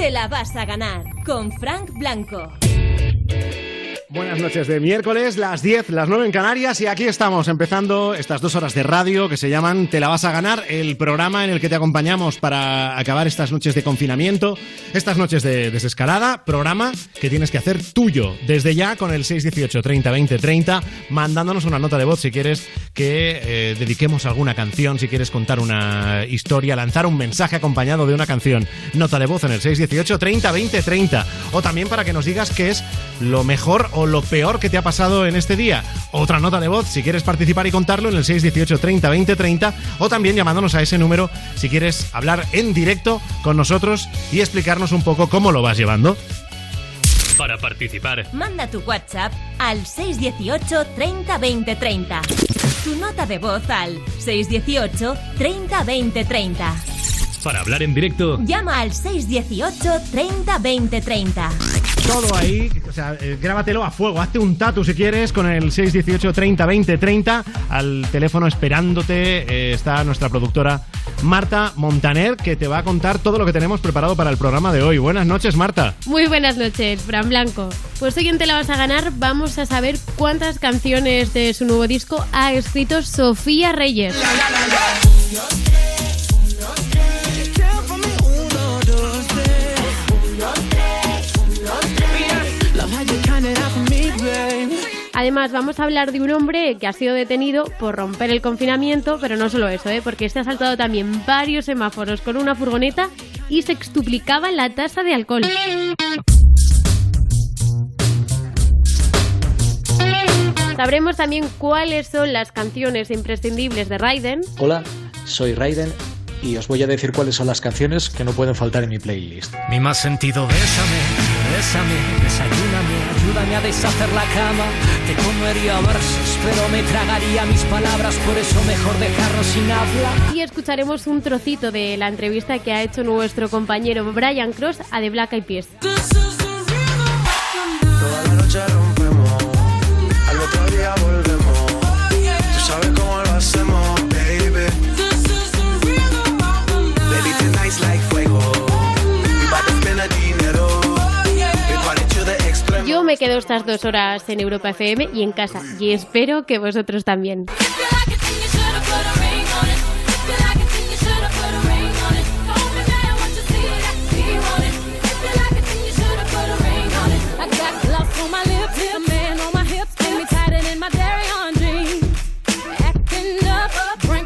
te la vas a ganar con Frank Blanco. Buenas noches de miércoles, las 10, las 9 en Canarias y aquí estamos empezando estas dos horas de radio que se llaman Te la vas a ganar, el programa en el que te acompañamos para acabar estas noches de confinamiento, estas noches de desescalada, programa que tienes que hacer tuyo desde ya con el 618 30 20 30, mandándonos una nota de voz si quieres que eh, dediquemos alguna canción, si quieres contar una historia, lanzar un mensaje acompañado de una canción, nota de voz en el 618 30 20 30 o también para que nos digas qué es lo mejor o lo peor que te ha pasado en este día. Otra nota de voz si quieres participar y contarlo en el 618 30 20 30 o también llamándonos a ese número si quieres hablar en directo con nosotros y explicarnos un poco cómo lo vas llevando. Para participar, Manda tu WhatsApp al 618 30 20 30. Tu nota de voz al 618 30 20 30. para hablar en directo, Llama al 618 30 20 30. Todo ahí, o sea, eh, grábatelo a fuego, hazte un tatu si quieres con el 618 30 20 30 al teléfono esperándote eh, está nuestra productora Marta Montaner que te va a contar todo lo que tenemos preparado para el programa de hoy. Buenas noches, Marta. Muy buenas noches, Fran Blanco. Pues hoy en Te la vas a ganar vamos a saber cuántas canciones de su nuevo disco ha escrito Sofía Reyes. Además, vamos a hablar de un hombre que ha sido detenido por romper el confinamiento, pero no solo eso, ¿eh? porque este ha saltado también varios semáforos con una furgoneta y se extuplicaba la tasa de alcohol. Sabremos también cuáles son las canciones imprescindibles de Raiden. Hola, soy Raiden y os voy a decir cuáles son las canciones que no pueden faltar en mi playlist. Mi más sentido, bésame, bésame, desayúname, ayúdame a deshacer la cama. Te comería versos, pero me tragaría mis palabras, por eso mejor dejarnos sin habla. Y escucharemos un trocito de la entrevista que ha hecho nuestro compañero Brian Cross a The Black Eyed Peas. Toda la noche rompemos, al otro día volvemos. Tú sabes cómo lo hacemos, me quedo estas dos horas en Europa FM y en casa, y espero que vosotros también.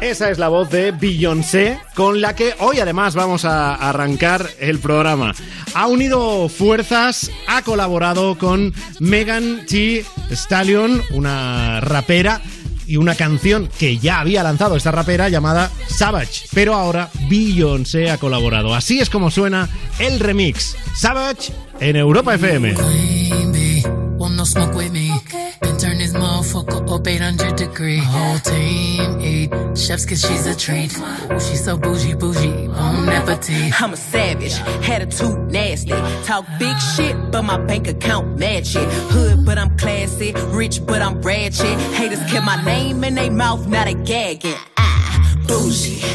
Esa es la voz de Beyoncé con la que hoy además vamos a arrancar el programa. Ha unido fuerzas, ha colaborado con Megan T. Stallion, una rapera y una canción que ya había lanzado esta rapera llamada Savage, pero ahora Beyoncé ha colaborado. Así es como suena el remix Savage en Europa FM. No smoke with me. Been turn this motherfucker up 800 degree. Whole team eat chefs cause she's a treat. Ooh, she's so bougie, bougie, bon appetit. I'm a savage, attitude nasty. Talk big shit, but my bank account match it. Hood, but I'm classy. Rich, but I'm ratchet. Haters kept my name in their mouth, not a gagging. Ah, bougie.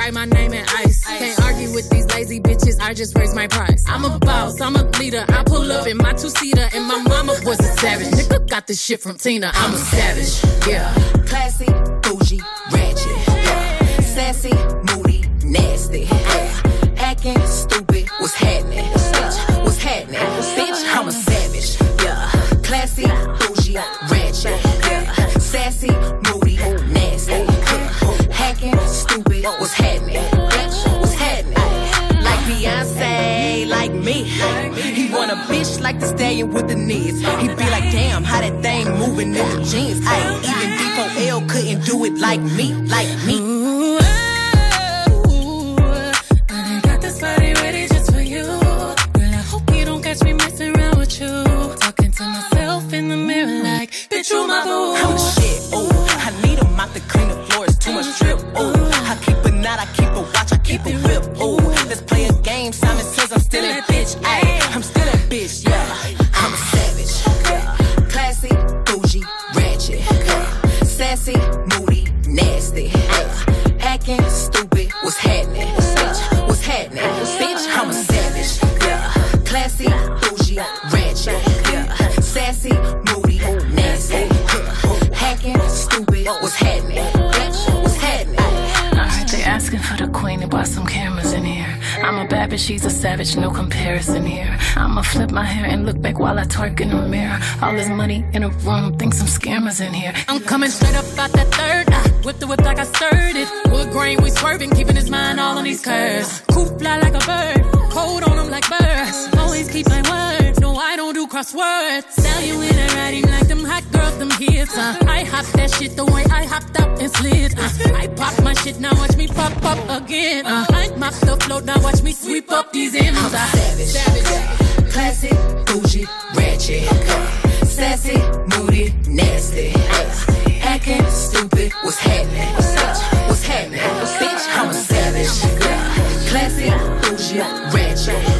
Write my name in ice. Can't argue with these lazy bitches. I just raise my price. I'm a boss. I'm a leader. I pull up in my two seater, and my mama was a savage. Nigga got this shit from Tina. I'm a savage. Yeah. Classy, bougie, ratchet. Yeah. Sassy, moody, nasty. Yeah. Acting stupid, bitch like to stay with the knees. He be like, damn, how that thing moving in the jeans. Ay, even D4L couldn't do it like me, like me. Ooh, oh, I got this body ready just for you. Girl, I hope you don't catch me messing around with you. Talking to myself in the mirror like, bitch, you my boo. I'm the shit, ooh. I need a mop to clean the floors, Bitch, she's a savage, no comparison here. I'ma flip my hair and look back while I twerk in the mirror. All this money in a room, think some scammers in here. I'm coming straight up out that third. Uh, I whip the whip like I stirred it. Wood grain, we swerving, keeping his mind all on these curves. Coop fly like a bird, cold on them like birds. Always keep my word. No, I don't do crosswords. Sell you in a writing like them hot girls, them hits. Uh. I hop that shit the way I hopped up and slid. Uh. I pop my shit, now watch me pop up again. Uh. I mop the float, now watch me sweep up these M's. I'm Uh. savage. savage. Classy, bougie, ratchet. Sassy, moody, nasty. Acting stupid, what's happening? What's happening? Bitch, I'm a savage. Classy, bougie, ratchet.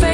Fue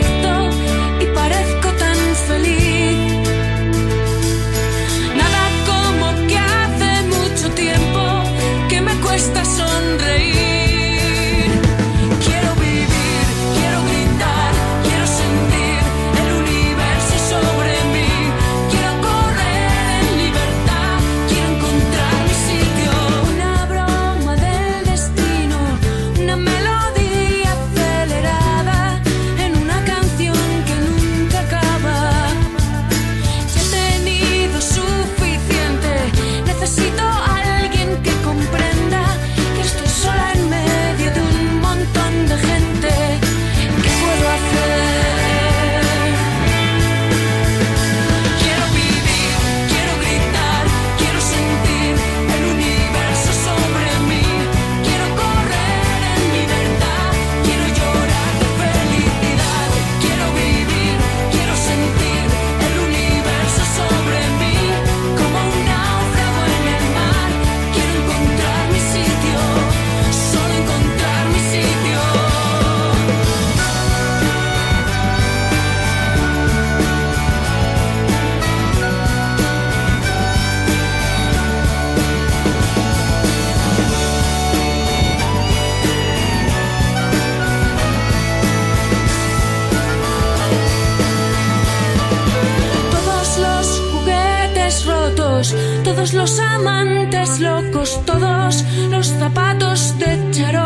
los amantes locos, todos los zapatos de charol.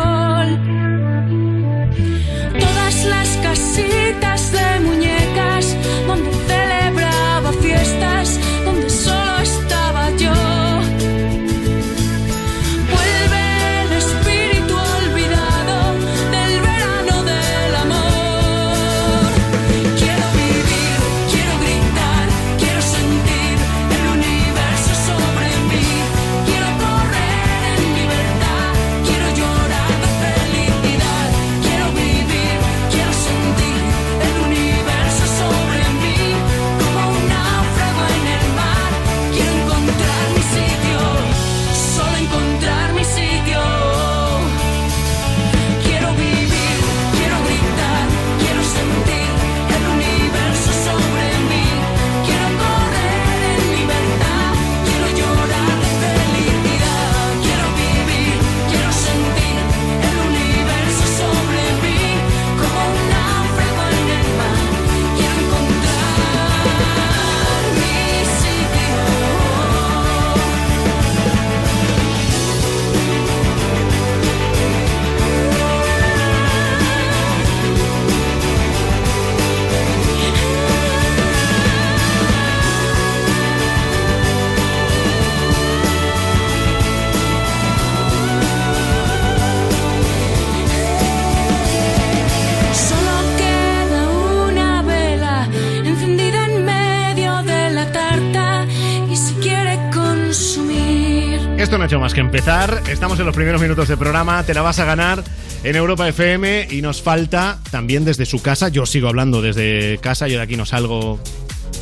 No ha hecho más que empezar. Estamos en los primeros minutos del programa. Te la vas a ganar en Europa FM y nos falta también desde su casa. Yo sigo hablando desde casa, yo de aquí no salgo,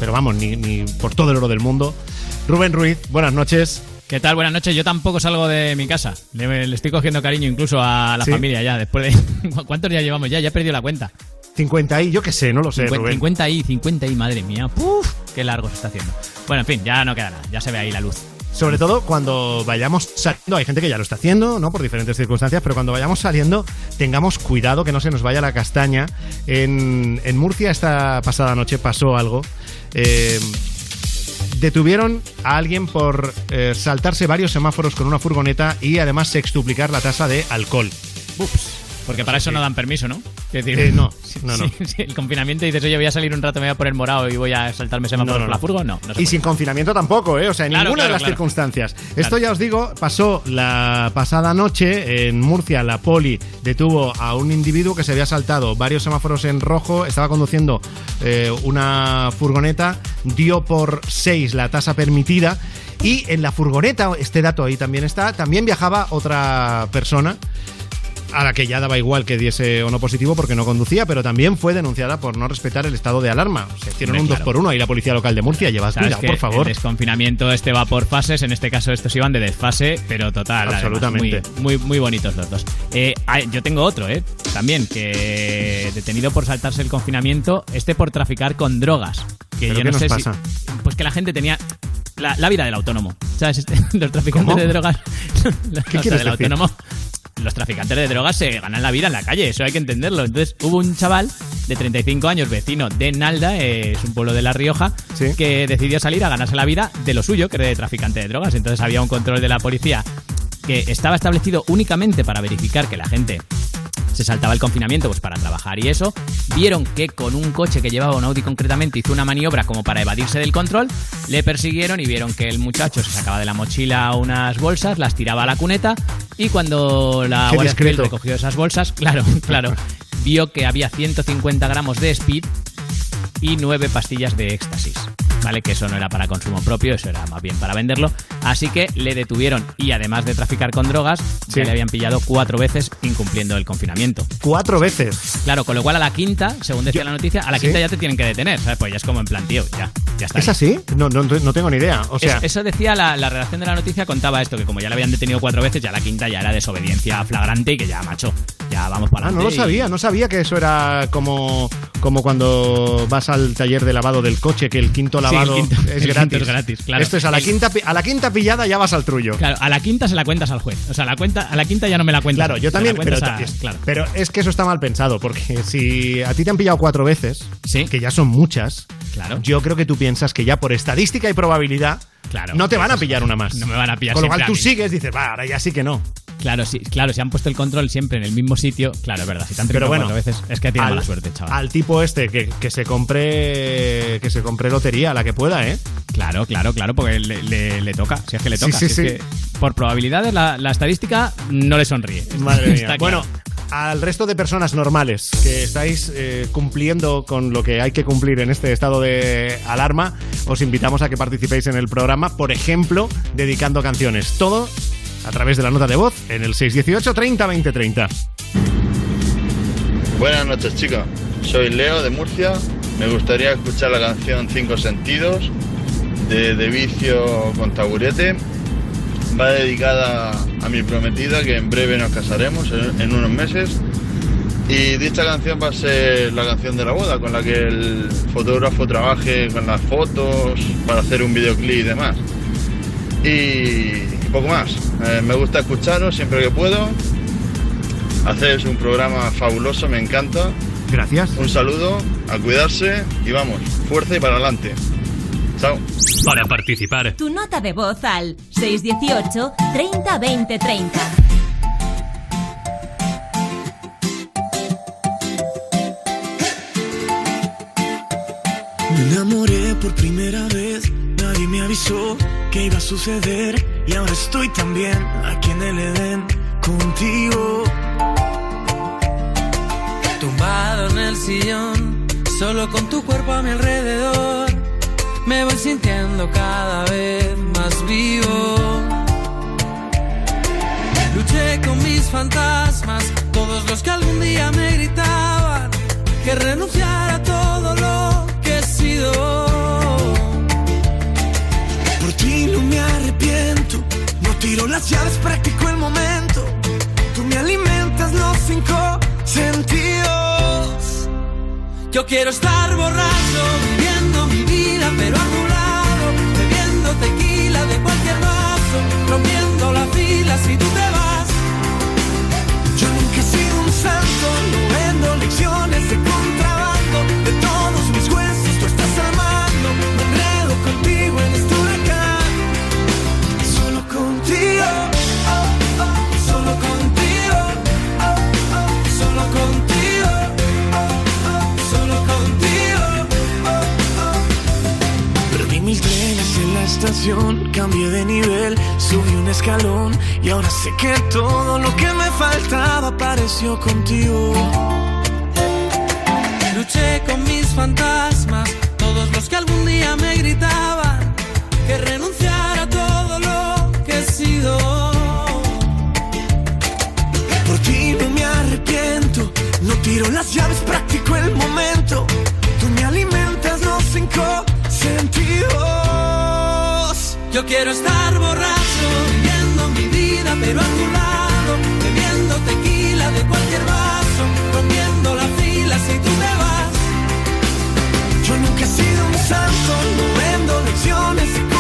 pero vamos, ni, ni por todo el oro del mundo. Rubén Ruiz, buenas noches. ¿Qué tal? Buenas noches. Yo tampoco salgo de mi casa. Le, le estoy cogiendo cariño incluso a la Sí. familia ya. Después de. ¿Cuántos días llevamos ya? Ya he perdido la cuenta. 50 y yo qué sé, no lo sé, 50, Rubén. 50 y 50 y, madre mía. ¡Puf! Qué largo se está haciendo. Bueno, en fin, ya no queda nada. Ya se ve ahí la luz. Sobre todo cuando vayamos saliendo, hay gente que ya lo está haciendo, ¿no? Por diferentes circunstancias, pero cuando vayamos saliendo, tengamos cuidado que no se nos vaya la castaña. En, en Murcia esta pasada noche pasó algo. Eh, detuvieron a alguien por eh, saltarse varios semáforos con una furgoneta y además sextuplicar la tasa de alcohol. Ups. Porque para eso no dan permiso, ¿no? Es decir, Eh, no, no, no. si- si el confinamiento dices, oye, voy a salir un rato, me voy a poner morado y voy a saltarme semáforos No, no, por la furgo, no. no Y sin confinamiento tampoco, ¿eh? O sea, en Claro, ninguna claro, de las claro. circunstancias. Esto ya os digo, pasó la pasada noche en Murcia. La poli detuvo a un individuo que se había saltado varios semáforos en rojo, estaba conduciendo eh, una furgoneta, dio por 6 la tasa permitida. Y en la furgoneta, este dato ahí también está, también viajaba otra persona a la que ya daba igual que diese o no positivo porque no conducía, pero también fue denunciada por no respetar el estado de alarma. Se hicieron un 2 claro. por 1 ahí la policía local de Murcia. Llevas cuidado, por favor. El desconfinamiento este va por fases. En este caso, estos iban de desfase, pero total. además, Absolutamente. muy, muy, muy bonitos los dos. Eh, yo tengo otro, ¿eh? También, que detenido por saltarse el confinamiento, este por traficar con drogas. Que ¿Pero yo qué no nos sé pasa? si. Pues que la gente tenía. La, la vida del autónomo. ¿Sabes? Este- los traficantes ¿Cómo? de drogas. ¿Qué o sea, del decir? autónomo. Los traficantes de drogas se ganan la vida en la calle, eso hay que entenderlo. Entonces hubo un chaval de 35 años, vecino de Nalda, eh, es un pueblo de La Rioja, que decidió salir a ganarse la vida de lo suyo, que era de traficante de drogas. Entonces había un control de la policía que estaba establecido únicamente para verificar que la gente se saltaba el confinamiento pues para trabajar y eso, vieron que con un coche que llevaba un Audi concretamente hizo una maniobra como para evadirse del control, le persiguieron y vieron que el muchacho se sacaba de la mochila unas bolsas, las tiraba a la cuneta y cuando la Guardia Civil recogió esas bolsas, claro, claro, vio que había 150 gramos de speed y 9 pastillas de éxtasis. ¿Vale? Que eso no era para consumo propio, eso era más bien para venderlo. Así que le detuvieron y además de traficar con drogas, ya le habían pillado cuatro veces incumpliendo el confinamiento. Cuatro veces. Claro, con lo cual a la quinta, según decía la noticia, a la ¿Sí? quinta ya te tienen que detener, ¿sabes? Pues ya es como en plan, tío, ya, ya está. ¿Es así? No, no, no tengo ni idea. O sea, Eso, eso decía la, la redacción de la noticia, contaba esto, que como ya le habían detenido cuatro veces, ya la quinta ya era desobediencia flagrante y que ya, macho, ya vamos para Ah, no adelante. lo y- sabía, no sabía que eso era como, como cuando vas al taller de lavado del coche, que el quinto Sí, el lavado el es quinto gratis. es gratis, claro. Esto es a la, El- quinta, a la quinta pillada ya vas al trullo. Claro, a la quinta se la cuentas al juez. O sea, a la, cuenta, a la quinta ya no me la cuentas. Claro, yo también, pero, a- es, claro. pero es que eso está mal pensado, porque si a ti te han pillado cuatro veces, que ya son muchas, Claro. yo creo que tú piensas que ya por estadística y probabilidad Claro, no te van a pillar una más. No me van a pillar Con lo cual tú sigues, dices, va, ahora ya sí que no. Claro, sí, claro, si han puesto el control siempre en el mismo sitio, claro, es verdad. Si te han Pero bueno, veces, es que tiene al- mala suerte, chaval. Al tipo este que, que se compre que se compre lotería, a la que pueda, ¿eh? Claro, claro, claro, porque le, le- le toca, si es que le toca. sí, si es sí. que por probabilidades la, la estadística no le sonríe. Madre mía. Claro. Bueno, al resto de personas normales que estáis eh, cumpliendo con lo que hay que cumplir en este estado de alarma, os invitamos a que participéis en el programa, por ejemplo, dedicando canciones. Todo a través de la nota de voz en el 618 30 20 30. Buenas noches, chicos. Soy Leo de Murcia. Me gustaría escuchar la canción Cinco Sentidos de De Vicio con Taburete. Va dedicada a mi prometida que en breve nos casaremos en, en unos meses. Y dicha canción va a ser la canción de la boda, con la que el fotógrafo trabaje con las fotos para hacer un videoclip y demás. Y poco más. Eh, me gusta escucharos siempre que puedo. Hacéis un programa fabuloso, me encanta. Gracias. Un saludo, a cuidarse y vamos, fuerza y para adelante. Chao. Para participar, Tu nota de voz al 618 30 20 30. Me enamoré por primera vez, nadie me avisó que iba a suceder y ahora estoy también aquí en el Edén contigo. Tumbado en el sillón, solo con tu cuerpo a mi alrededor, me voy sintiendo cada vez más vivo. fantasmas, todos los que algún día me gritaban que renunciara a todo lo que he sido. Tiro las llaves, practico el momento. Tú me alimentas los cinco sentidos. Yo quiero estar borracho, viviendo mi vida, pero a tu lado, bebiendo tequila de cualquier vaso, rompiendo la fila si tú estación, cambié de nivel, subí un escalón y ahora sé que todo lo que me faltaba apareció contigo. Luché con mis fantasmas, todos los que algún día me gritaban que renunciara a todo lo que he sido. Por ti no me arrepiento, no tiro las llaves, practico el momento. Tú me alimentas los cinco sentidos. Yo quiero estar borracho, viviendo mi vida, pero a tu lado, bebiendo tequila de cualquier vaso, rompiendo la fila si tú te vas. Yo nunca he sido un santo, no vendo lecciones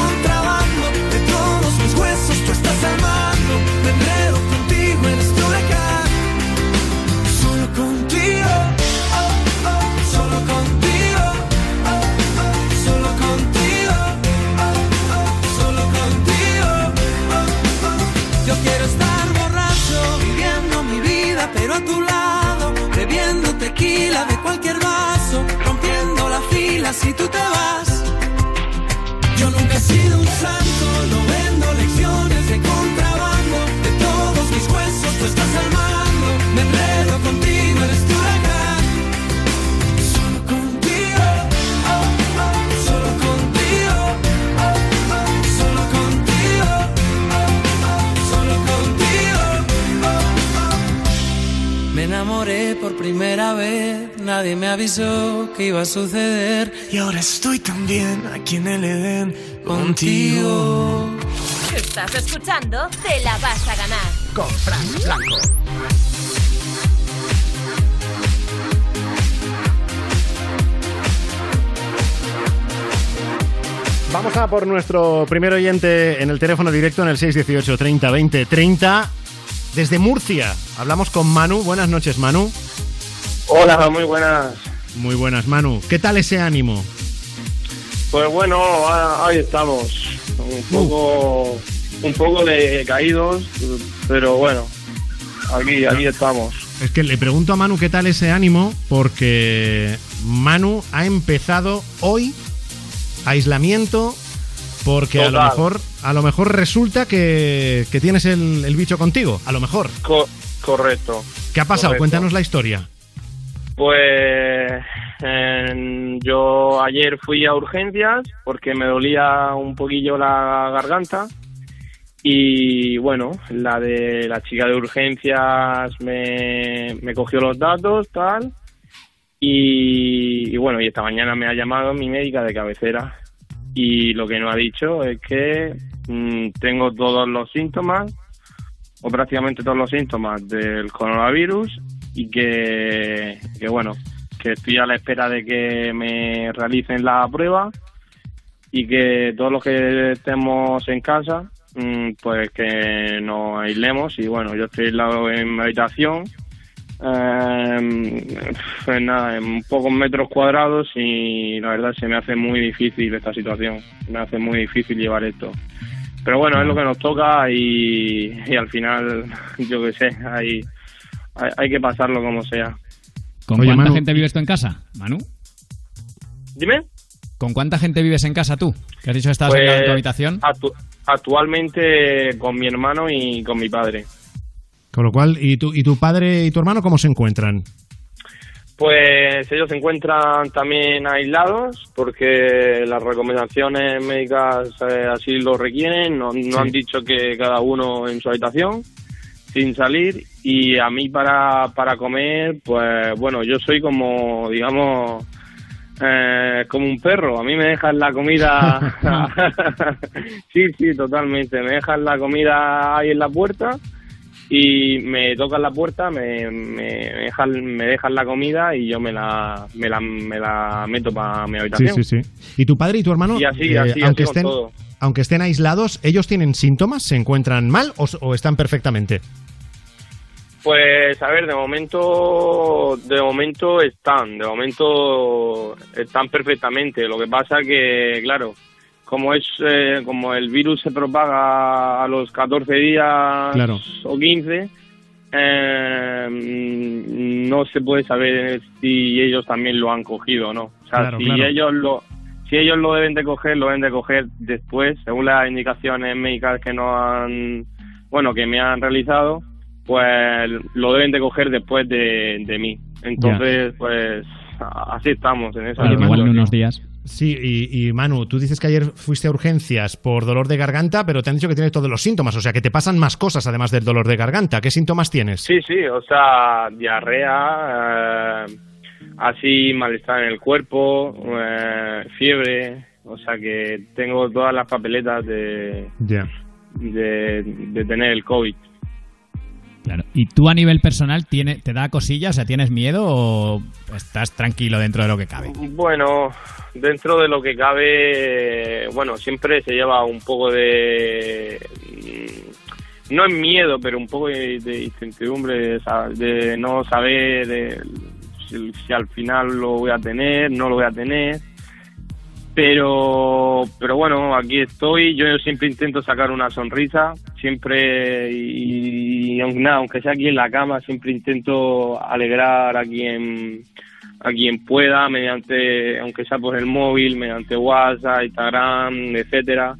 que iba a suceder. Y ahora estoy también aquí en el Edén contigo. Estás escuchando Te la vas a ganar. Con Fran Blanco. Vamos a por nuestro primer oyente en el teléfono directo en el 618 30 20 30 desde Murcia. Hablamos con Manu. Buenas noches, Manu. Hola, muy buenas. Muy buenas, Manu. ¿Qué tal ese ánimo? Pues bueno, ahí estamos. Un poco, un poco de caídos, pero bueno, aquí, aquí estamos. Es que le pregunto a Manu qué tal ese ánimo porque Manu ha empezado hoy aislamiento porque a lo mejor a lo mejor resulta que, que tienes el, el bicho contigo, a lo mejor. Co- correcto. ¿Qué ha pasado? Correcto. Cuéntanos la historia. Pues yo ayer fui a urgencias porque me dolía un poquillo la garganta y bueno, la de la chica de urgencias me, cogió los datos, tal, y, y bueno, y esta mañana me ha llamado mi médica de cabecera y lo que no ha dicho es que mm, tengo todos los síntomas o prácticamente todos los síntomas del coronavirus y que, bueno, que estoy a la espera de que me realicen la prueba y que todos los que estemos en casa, mm, pues que nos aislemos y bueno, yo estoy aislado en mi habitación, eh, nada, en pocos metros cuadrados y la verdad se me hace muy difícil esta situación, me hace muy difícil llevar esto. Pero bueno, es lo que nos toca y, y al final, yo qué sé, hay, hay, hay que pasarlo como sea. ¿Con Oye, cuánta Manu, gente vives tú en casa, Manu? Dime. ¿Con cuánta gente vives en casa tú? Que has dicho que estabas en, tu habitación. actu- actualmente con mi hermano y con mi padre. Con lo cual, ¿y tu, ¿y tu padre y tu hermano cómo se encuentran? Pues ellos se encuentran también aislados porque las recomendaciones médicas eh, así lo requieren. No, no Sí. han dicho que cada uno en su habitación. sin salir y a mí para, para comer, pues bueno, yo soy como, digamos, eh, como un perro. A mí me dejan la comida. sí, sí, totalmente. Me dejan la comida ahí en la puerta y me tocan la puerta, me, me, dejan, me dejan la comida y yo me la, me la, me la meto para mi Sí, habitación. sí, sí. ¿Y tu padre y tu hermano, Y así, eh, así, así aunque, con estén, todo. aunque estén aislados, ellos tienen síntomas? ¿Se encuentran mal o, o están perfectamente? Pues a ver, de momento, de momento están, de momento están perfectamente. Lo que pasa que, claro, como es, eh, como el virus se propaga a los 14 días Claro. o 15, eh, no se puede saber si ellos también lo han cogido o no. O sea, Claro, si claro. ellos lo, si ellos lo deben de coger, lo deben de coger después, según las indicaciones médicas que no han, bueno, que me han realizado, pues lo deben de coger después de, de mí. Entonces, pues así estamos en esa Oye, Igual en situación. unos días. Sí, y, y Manu, tú dices que ayer fuiste a urgencias por dolor de garganta, pero te han dicho que tienes todos los síntomas, o sea que te pasan más cosas además del dolor de garganta. ¿Qué síntomas tienes? Sí, sí, o sea, diarrea, eh, así malestar en el cuerpo, eh, fiebre, o sea que tengo todas las papeletas de, de, de tener el COVID. Claro. ¿Y tú a nivel personal tiene, te da cosillas? O sea, ¿tienes miedo o estás tranquilo dentro de lo que cabe? Bueno, dentro de lo que cabe, bueno, siempre se lleva un poco de... mm, No es miedo, pero un poco de, de incertidumbre, de, de no saber si, si al final lo voy a tener, no lo voy a tener. Pero, pero bueno, aquí estoy. Yo siempre intento sacar una sonrisa, siempre y, y aunque nada, aunque sea aquí en la cama, siempre intento alegrar a quien a quien pueda, mediante, aunque sea por el móvil, mediante WhatsApp, Instagram, etcétera.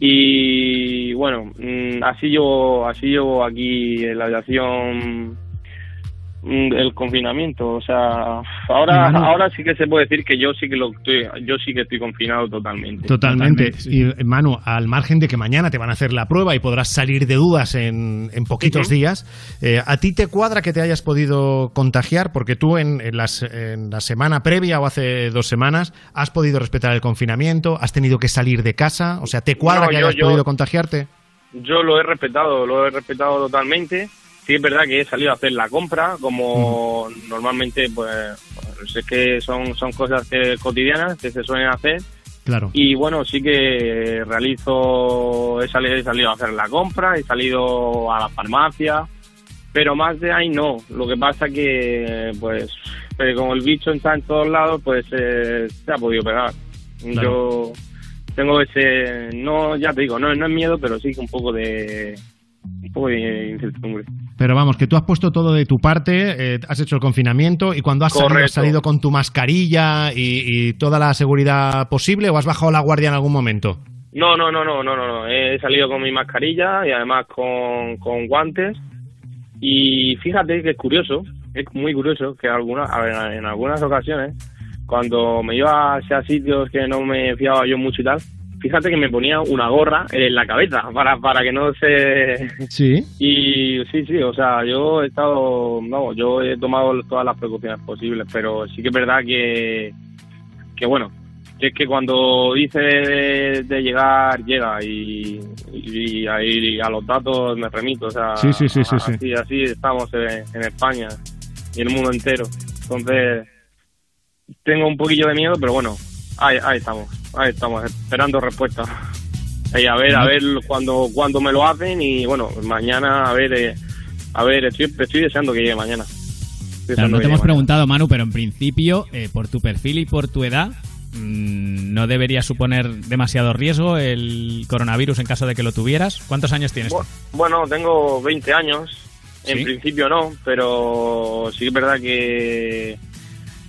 Y bueno, mm, así llevo, así llevo aquí en la habitación el confinamiento. O sea, ahora, Manu. ahora sí que se puede decir que yo sí que lo estoy, yo sí que estoy confinado totalmente. Totalmente. Y Manu, al margen de que mañana te van a hacer la prueba y podrás salir de dudas en, en poquitos días, eh, ¿a ti te cuadra que te hayas podido contagiar? Porque tú en, en las- en la semana previa o hace dos semanas has podido respetar el confinamiento, has tenido que salir de casa, o sea, ¿te cuadra No, que yo- hayas yo- podido contagiarte? Yo lo he respetado, lo he respetado totalmente. Sí es verdad que he salido a hacer la compra, como normalmente, pues, pues, es que son, son cosas que- cotidianas que se suelen hacer. Claro. Y bueno, sí que realizo, he salido, he salido a hacer la compra, he salido a la farmacia, pero más de ahí no. Lo que pasa que, pues, eh, como el bicho está en todos lados, pues eh, se ha podido pegar. Claro. Yo tengo ese, no, ya te digo, no, no es miedo, pero sí que un poco de, un poco de incertidumbre. Pero vamos, que tú has puesto todo de tu parte, eh, has hecho el confinamiento y cuando has salido, has salido con tu mascarilla y, y toda la seguridad posible o has bajado la guardia en algún momento. No, no, no, no, no, no, no. He salido con mi mascarilla y además con, con guantes. Y fíjate que es curioso, es muy curioso que alguna, a ver, en algunas ocasiones, cuando me iba hacia sitios que no me fiaba yo mucho y tal, fíjate que me ponía una gorra en la cabeza para, para que no se... Sí. Y sí, sí, o sea, yo he estado, vamos, yo he tomado todas las precauciones posibles, pero sí que es verdad que, que bueno, que es que cuando dice de, de llegar, llega y, y, ahí a los datos me remito, o sea, Sí, sí, sí, sí, sí. Así, así estamos en, en España y en el mundo entero. Entonces, tengo un poquillo de miedo, pero bueno, ahí, ahí estamos, ahí estamos, esperando respuesta. Y a ver, a ver cuando, cuando me lo hacen y bueno, mañana a ver, eh, a ver, estoy, estoy deseando que llegue mañana. Claro, no te hemos preguntado, Manu, pero en principio, eh, por tu perfil y por tu edad, mm, no debería suponer demasiado riesgo el coronavirus en caso de que lo tuvieras. ¿Cuántos años tienes? tú? Bueno, tengo 20 años. En ¿Sí? principio no, pero sí que es verdad que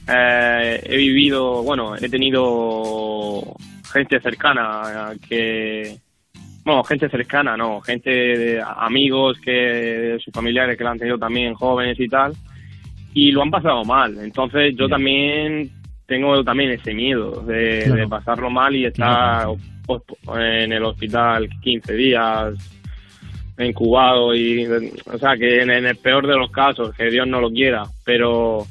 eh, he vivido, bueno, he tenido gente cercana que, bueno, gente cercana, no, gente, de amigos que, sus familiares que lo han tenido también jóvenes y tal, y lo han pasado mal. Entonces yo también tengo también ese miedo de, Claro. de pasarlo mal y estar Claro, pues, en el hospital 15 días, incubado y, o sea, que en, en el peor de los casos, que Dios no lo quiera, pero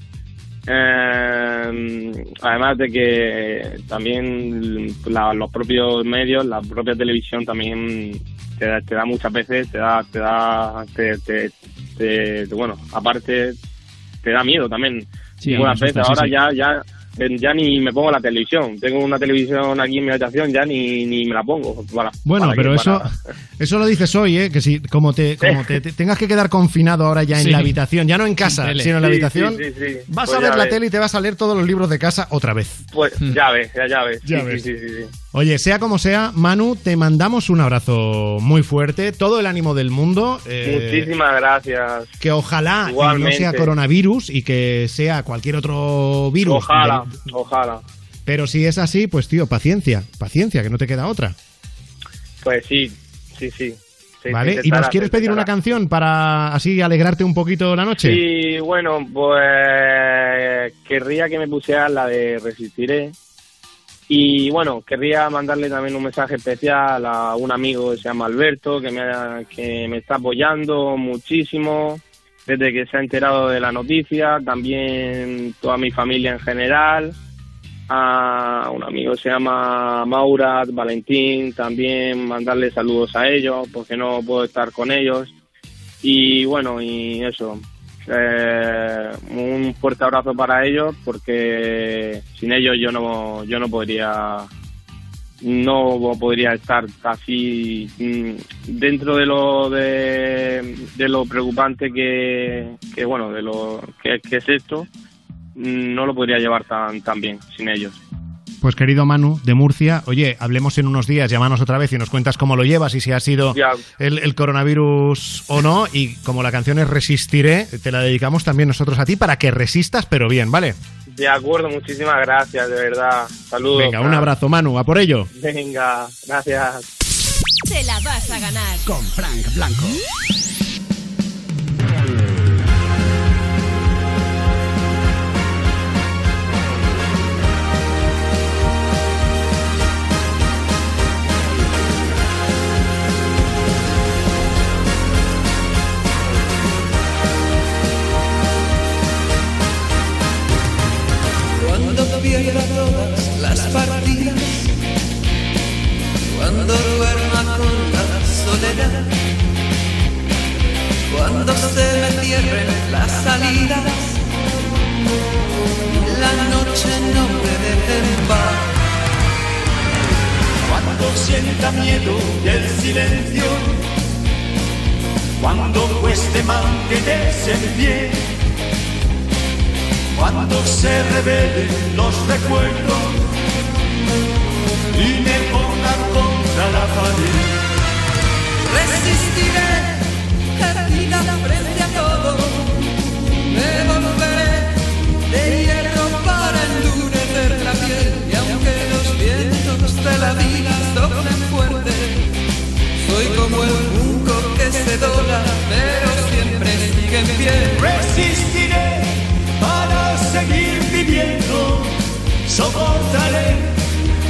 eh, además de que también la- los propios medios, la propia televisión también te da, te da muchas veces, te da, te da, te, te- te- bueno, aparte te da miedo también. Sí, veces, ahora sí. ya, ya, ya ni me pongo la televisión. Tengo una televisión aquí en mi habitación, ya ni, ni me la pongo. para- Bueno, para pero que- eso, para- eso lo dices hoy, ¿eh? Que si como te, como te, te tengas que quedar confinado ahora ya en Sí. la habitación, ya no en casa, sino en la habitación, sí, sí, sí. vas Pues a ver ya la ves. tele y te vas a leer todos los libros de casa otra vez. Pues ya ves, ya, ya ves. Ya Sí, ves. sí, sí, sí, sí. Oye, sea como sea, Manu, te mandamos un abrazo muy fuerte, todo el ánimo del mundo. eh, Muchísimas gracias. que ojalá no sea coronavirus y que sea cualquier otro virus. Ojalá, De- ojalá. Pero si es así, pues tío, paciencia, paciencia, que no te queda otra. Pues sí, sí, sí. ¿Vale? ¿Y nos quieres pedir una canción para así alegrarte un poquito la noche? Sí, bueno, pues querría que me pusieras la de Resistiré. Y bueno, querría mandarle también un mensaje especial a un amigo que se llama Alberto, que me, ha- que me está apoyando muchísimo desde que se ha enterado de la noticia, también toda mi familia en general, a un amigo que se llama Maurat, Valentín, también mandarle saludos a ellos, porque no puedo estar con ellos. Y bueno, y eso, eh, un fuerte abrazo para ellos, porque sin ellos yo no, yo no podría no podría estar así mm, dentro de lo de, lo preocupante que, que bueno de lo que, que es esto mm, no lo podría llevar tan tan bien sin ellos Pues querido Manu, de Murcia, oye, hablemos en unos días, llámanos otra vez y nos cuentas cómo lo llevas y si ha sido el, el coronavirus o no. Y como la canción es Resistiré, te la dedicamos también nosotros a ti para que resistas, pero bien, ¿vale? de acuerdo muchísimas gracias de verdad saludos Venga, un abrazo, Manu, a por ello. venga gracias Te la vas a ganar. Con Frank Blanco. Partidas, cuando duerma con la soledad, cuando se me cierren las salidas, la noche no me deje. Cuando sienta miedo del silencio, cuando cueste mantenerse en pie, cuando se revelen los recuerdos y me pongan contra la pared. Resistiré, erguida frente a todo, me volveré de hierro para endurecer la piel y aunque los vientos de la vida soplen fuerte, soy como el junco que se dobla, pero siempre sigue en pie. Resistiré para seguir viviendo, soportaré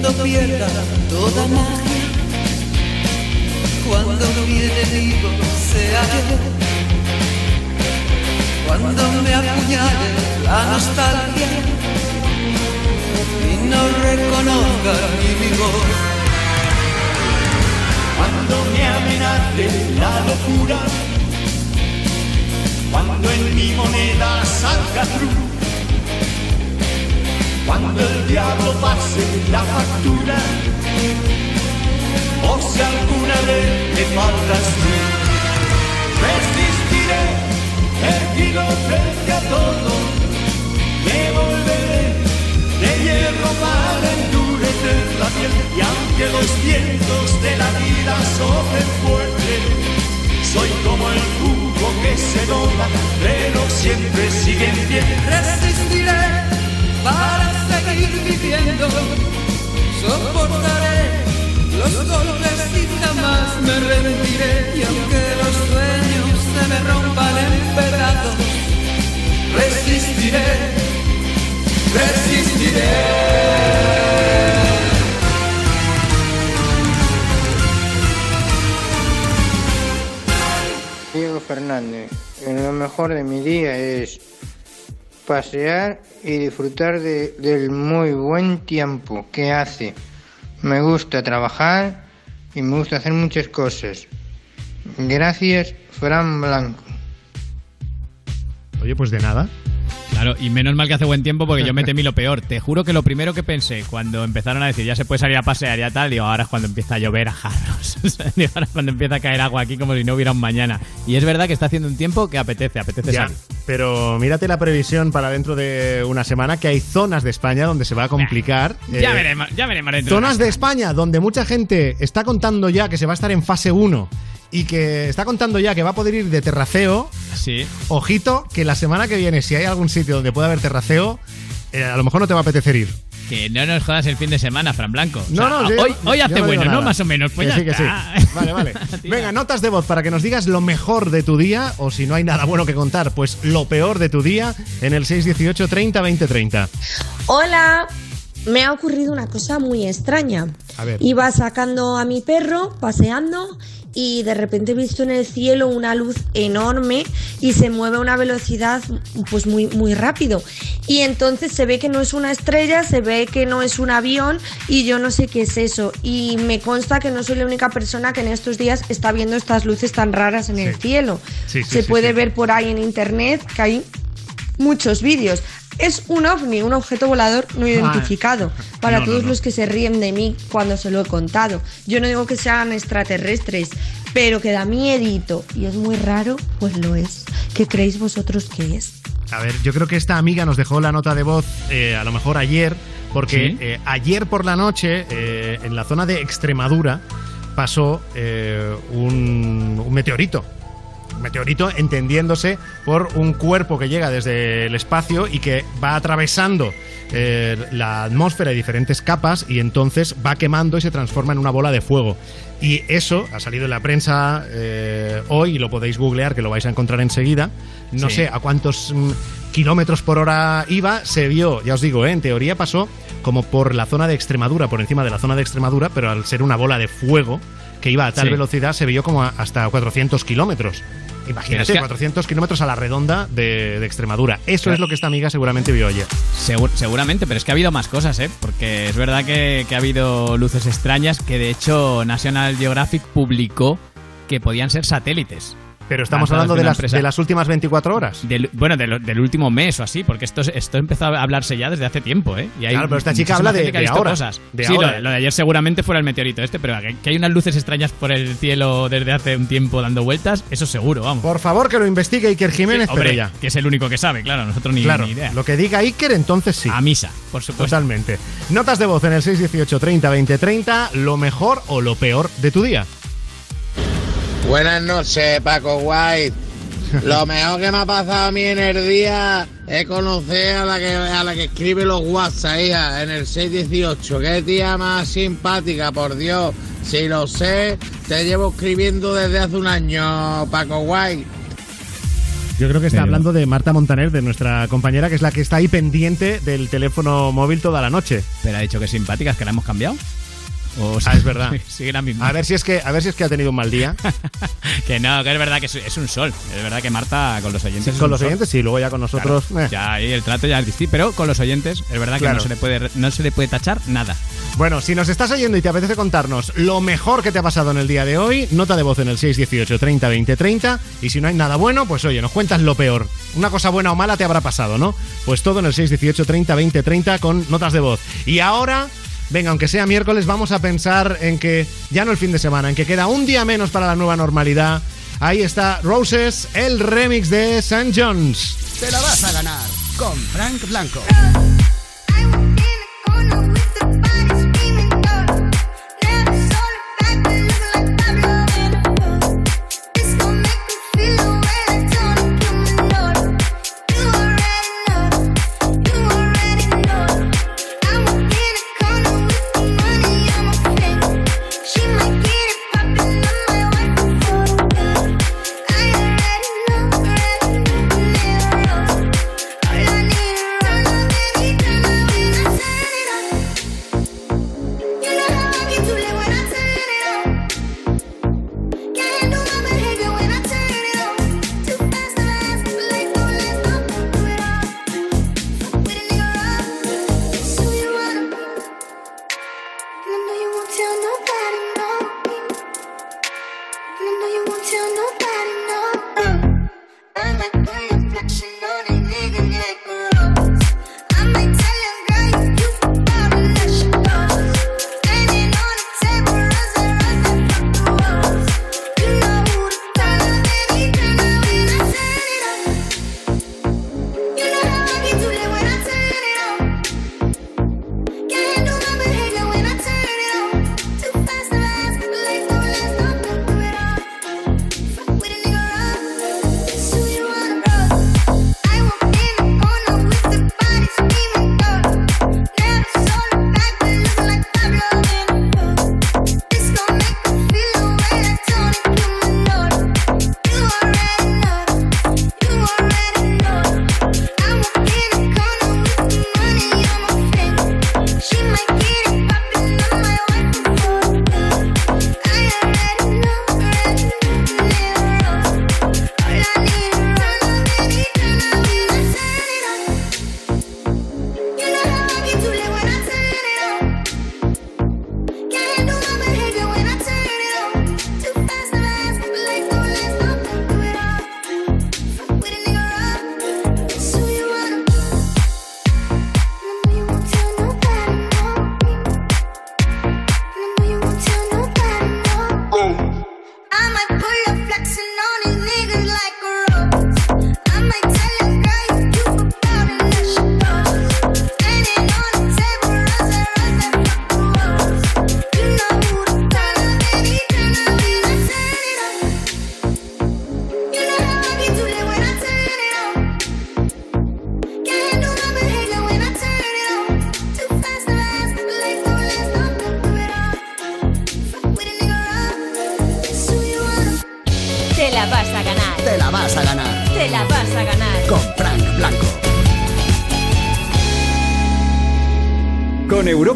Mundo pierda toda magia, cuando mi enemigo sea yo, cuando me apuñale la nostalgia y no reconozca ni mi voz. Cuando me amenace la locura, cuando en mi moneda salga cruz, cuando el diablo pase la factura, o si alguna vez me faltas tú, resistiré, erguido frente a todo, me volveré de hierro para endurecer la piel y aunque los vientos de la vida soplen fuerte, soy como el jugo que se toma, pero siempre sigue en pie. Resistiré para seguir viviendo, soportaré los golpes y jamás me rendiré. Y aunque los sueños se me rompan en pedazos, resistiré, resistiré. Diego Fernández, lo mejor de mi día es pasear y disfrutar de- del muy buen tiempo que hace. Me gusta trabajar y me gusta hacer muchas cosas. Gracias, Fran Blanco. Oye, pues de nada. Claro, y menos mal que hace buen tiempo porque yo me temí lo peor. Te juro que lo primero que pensé cuando empezaron a decir ya se puede salir a pasear ya tal, digo, ahora es cuando empieza a llover a jarros. Digo, ahora es cuando empieza a caer agua aquí como si no hubiera un mañana. Y es verdad que está haciendo un tiempo que apetece, apetece Ya, salir. pero mírate la previsión para dentro de una semana que hay zonas de España donde se va a complicar. Ya Eh, veremos, ya veremos dentro de Zonas una de España donde mucha gente está contando ya que se va a estar en fase 1 y que está contando ya que va a poder ir de terraceo. Sí. Ojito, que la semana que viene, si hay algún sitio donde pueda haber terraceo, eh, a lo mejor no te va a apetecer ir. Que no nos jodas el fin de semana, Fran Blanco. O No, sea, no, sí, hoy, hoy hace no bueno, ¿no? Más o menos. Pues Que ya sí, que sí. Vale, vale. Venga, notas de voz para que nos digas lo mejor de tu día o si no hay nada bueno que contar, pues lo peor de tu día en el 618 30 20 30. Hola, me ha ocurrido una cosa muy extraña. A ver. Iba sacando a mi perro, paseando, y de repente he visto en el cielo una luz enorme y se mueve a una velocidad pues muy, muy rápido. Y entonces se ve que no es una estrella, se ve que no es un avión y yo no sé qué es eso. Y me consta que no soy la única persona que en estos días está viendo estas luces tan raras en el cielo. Sí, sí, se puede ver por ahí en internet que hay muchos vídeos. Es un ovni, un objeto volador no identificado. Para No, no, todos no. los que se ríen de mí cuando se lo he contado. Yo no digo que sean extraterrestres, pero que da miedito y es muy raro, pues lo es. ¿Qué creéis vosotros que es? A ver, yo creo que esta amiga nos dejó la nota de voz eh, a lo mejor ayer, porque Sí. eh, ayer por la noche eh, en la zona de Extremadura pasó eh, un, un meteorito. Meteorito entendiéndose por un cuerpo que llega desde el espacio y que va atravesando eh, la atmósfera de diferentes capas y entonces va quemando y se transforma en una bola de fuego. Y eso ha salido en la prensa eh, hoy y lo podéis googlear, que lo vais a encontrar enseguida. No Sí. sé a cuántos mm, kilómetros por hora iba, se vio, ya os digo, eh, en teoría pasó como por la zona de Extremadura, por encima de la zona de Extremadura, pero al ser una bola de fuego que iba a tal Sí. velocidad, se vio como a- hasta 400 kilómetros. Imagínate, es que- 400 kilómetros a la redonda de, de Extremadura. Eso Claro. es lo que esta amiga seguramente vio ayer. Segur- seguramente, pero es que ha habido más cosas, ¿eh? Porque es verdad que, que ha habido luces extrañas que de hecho National Geographic publicó que podían ser satélites. Pero estamos hablando de las, de las últimas 24 horas. Del- bueno, del, del último mes o así, porque esto, es- esto empezó a hablarse ya desde hace tiempo, ¿eh? Y hay Claro, pero esta chica habla de- de ahora, Cosas. sí, lo- ahora. Lo, de ayer seguramente fuera el meteorito este, pero que, que hay unas luces extrañas por el cielo desde hace un tiempo dando vueltas, eso seguro, vamos. Por favor, que lo investigue Iker Jiménez, Sí, hombre, pero ya. que es el único que sabe, claro, nosotros ni, claro, ni idea. lo que diga Iker, entonces sí. A misa, por supuesto. Totalmente. Notas de voz en el 618 30 20 30, lo mejor o lo peor de tu día. Buenas noches, Paco White. Lo mejor que me ha pasado a mí en el día es conocer a la que, a la que escribe los WhatsApp, hija, en el 618. Qué tía más simpática, por Dios. Si lo sé, te llevo escribiendo desde hace un año, Paco White. Yo creo que está Pero- hablando de Marta Montaner, de nuestra compañera, que es la que está ahí pendiente del teléfono móvil toda la noche. Pero ha dicho que simpáticas, que la hemos cambiado. O Ah, es verdad. Sigue la misma. A ver si es que, a ver si es que ha tenido un mal día. Que no, que es verdad que es, es un sol. Es verdad que Marta con los oyentes. es con los sol. oyentes sí, luego ya con nosotros. Claro, eh. Ya ahí el trato ya es distinto. Pero con los oyentes, es verdad que no se le puede no se le puede tachar nada. Bueno, si nos estás oyendo y te apetece contarnos lo mejor que te ha pasado en el día de hoy, nota de voz en el 618 30 20 30. Y si no hay nada bueno, pues oye, nos cuentas lo peor. Una cosa buena o mala te habrá pasado, ¿no? Pues todo en el 618 30 20 30 con notas de voz. Y ahora. Venga, aunque sea miércoles, vamos a pensar en que ya no el fin de semana, en que queda un día menos para la nueva normalidad. Ahí está Roses, el remix de St. John's. Te la vas a ganar con Frank Blanco.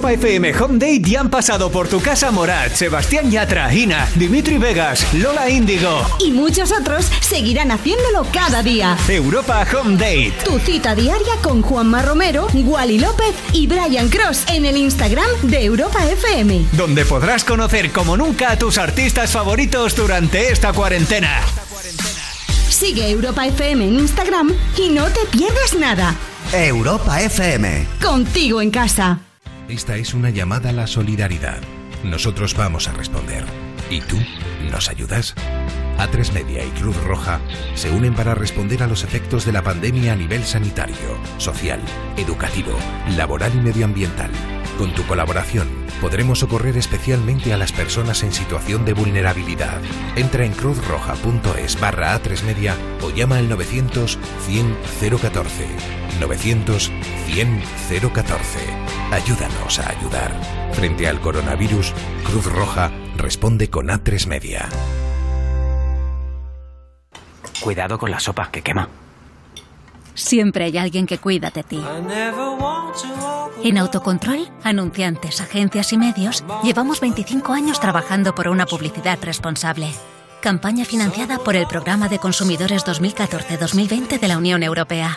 Europa FM Home Date ya han pasado por tu casa Morat, Sebastián Yatra, Ina, Dimitri Vegas, Lola Índigo. Y muchos otros seguirán haciéndolo cada día. Europa Home Date. Tu cita diaria con Juanma Romero, Wally López y Brian Cross en el Instagram de Europa FM. Donde podrás conocer como nunca a tus artistas favoritos durante esta cuarentena. Sigue Europa FM en Instagram y no te pierdas nada. Europa FM. Contigo en casa. Esta es una llamada a la solidaridad. Nosotros vamos a responder. ¿Y tú? ¿Nos ayudas? A3 Media y Cruz Roja se unen para responder a los efectos de la pandemia a nivel sanitario, social, educativo, laboral y medioambiental. Con tu colaboración podremos socorrer especialmente a las personas en situación de vulnerabilidad. Entra en cruzroja.es barra A3 Media o llama al 900 100 014. 900 100 014. Ayúdanos a ayudar. Frente al coronavirus, Cruz Roja responde con A3 Media. Cuidado con la sopa, que quema. Siempre hay alguien que cuida de ti. En Autocontrol, anunciantes, agencias y medios, llevamos 25 años trabajando por una publicidad responsable. Campaña financiada por el Programa de Consumidores 2014-2020 de la Unión Europea.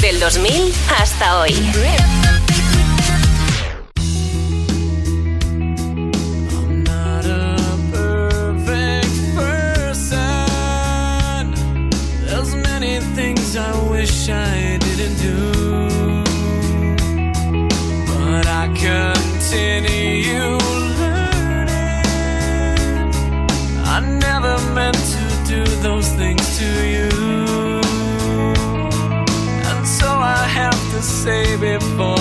Del 2000 hasta hoy. I wish I didn't do, but I continue learning. I never meant to do those things to you, to say before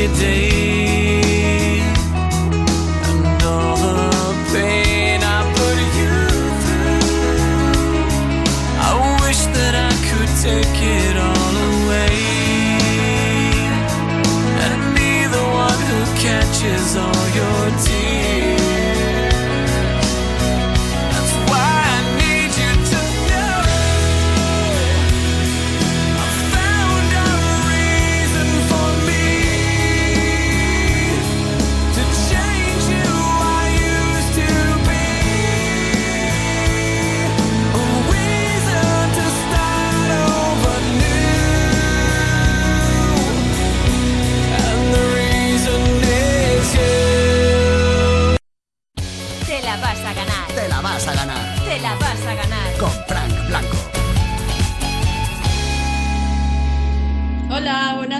every day.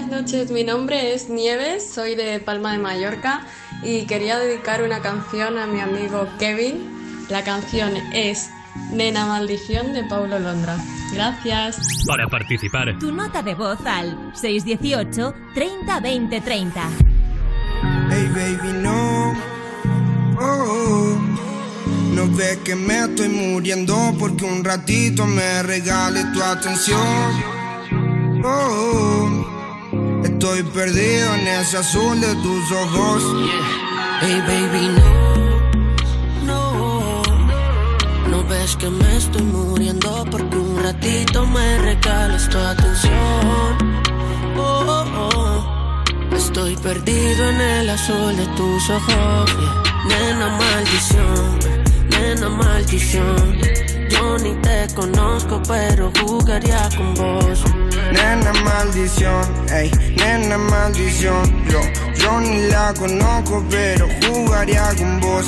Buenas noches. Mi nombre es Nieves, soy de Palma de Mallorca y quería dedicar una canción a mi amigo Kevin. La canción es Nena Maldición de Paulo Londra. Gracias. Para participar, Tu nota de voz al 618 30 20 30. Hey baby, no. Oh, no ves que me estoy muriendo porque un ratito me regales tu atención. Oh, estoy perdido en ese azul de tus ojos. Hey baby, no, no, no ves que me estoy muriendo porque un ratito me regales tu atención. Estoy perdido en el azul de tus ojos. Nena, maldición, nena, maldición. Yo ni te conozco, pero jugaría con vos. Nena maldición, ey, nena maldición. Yo, yo ni la conozco, pero jugaría con vos.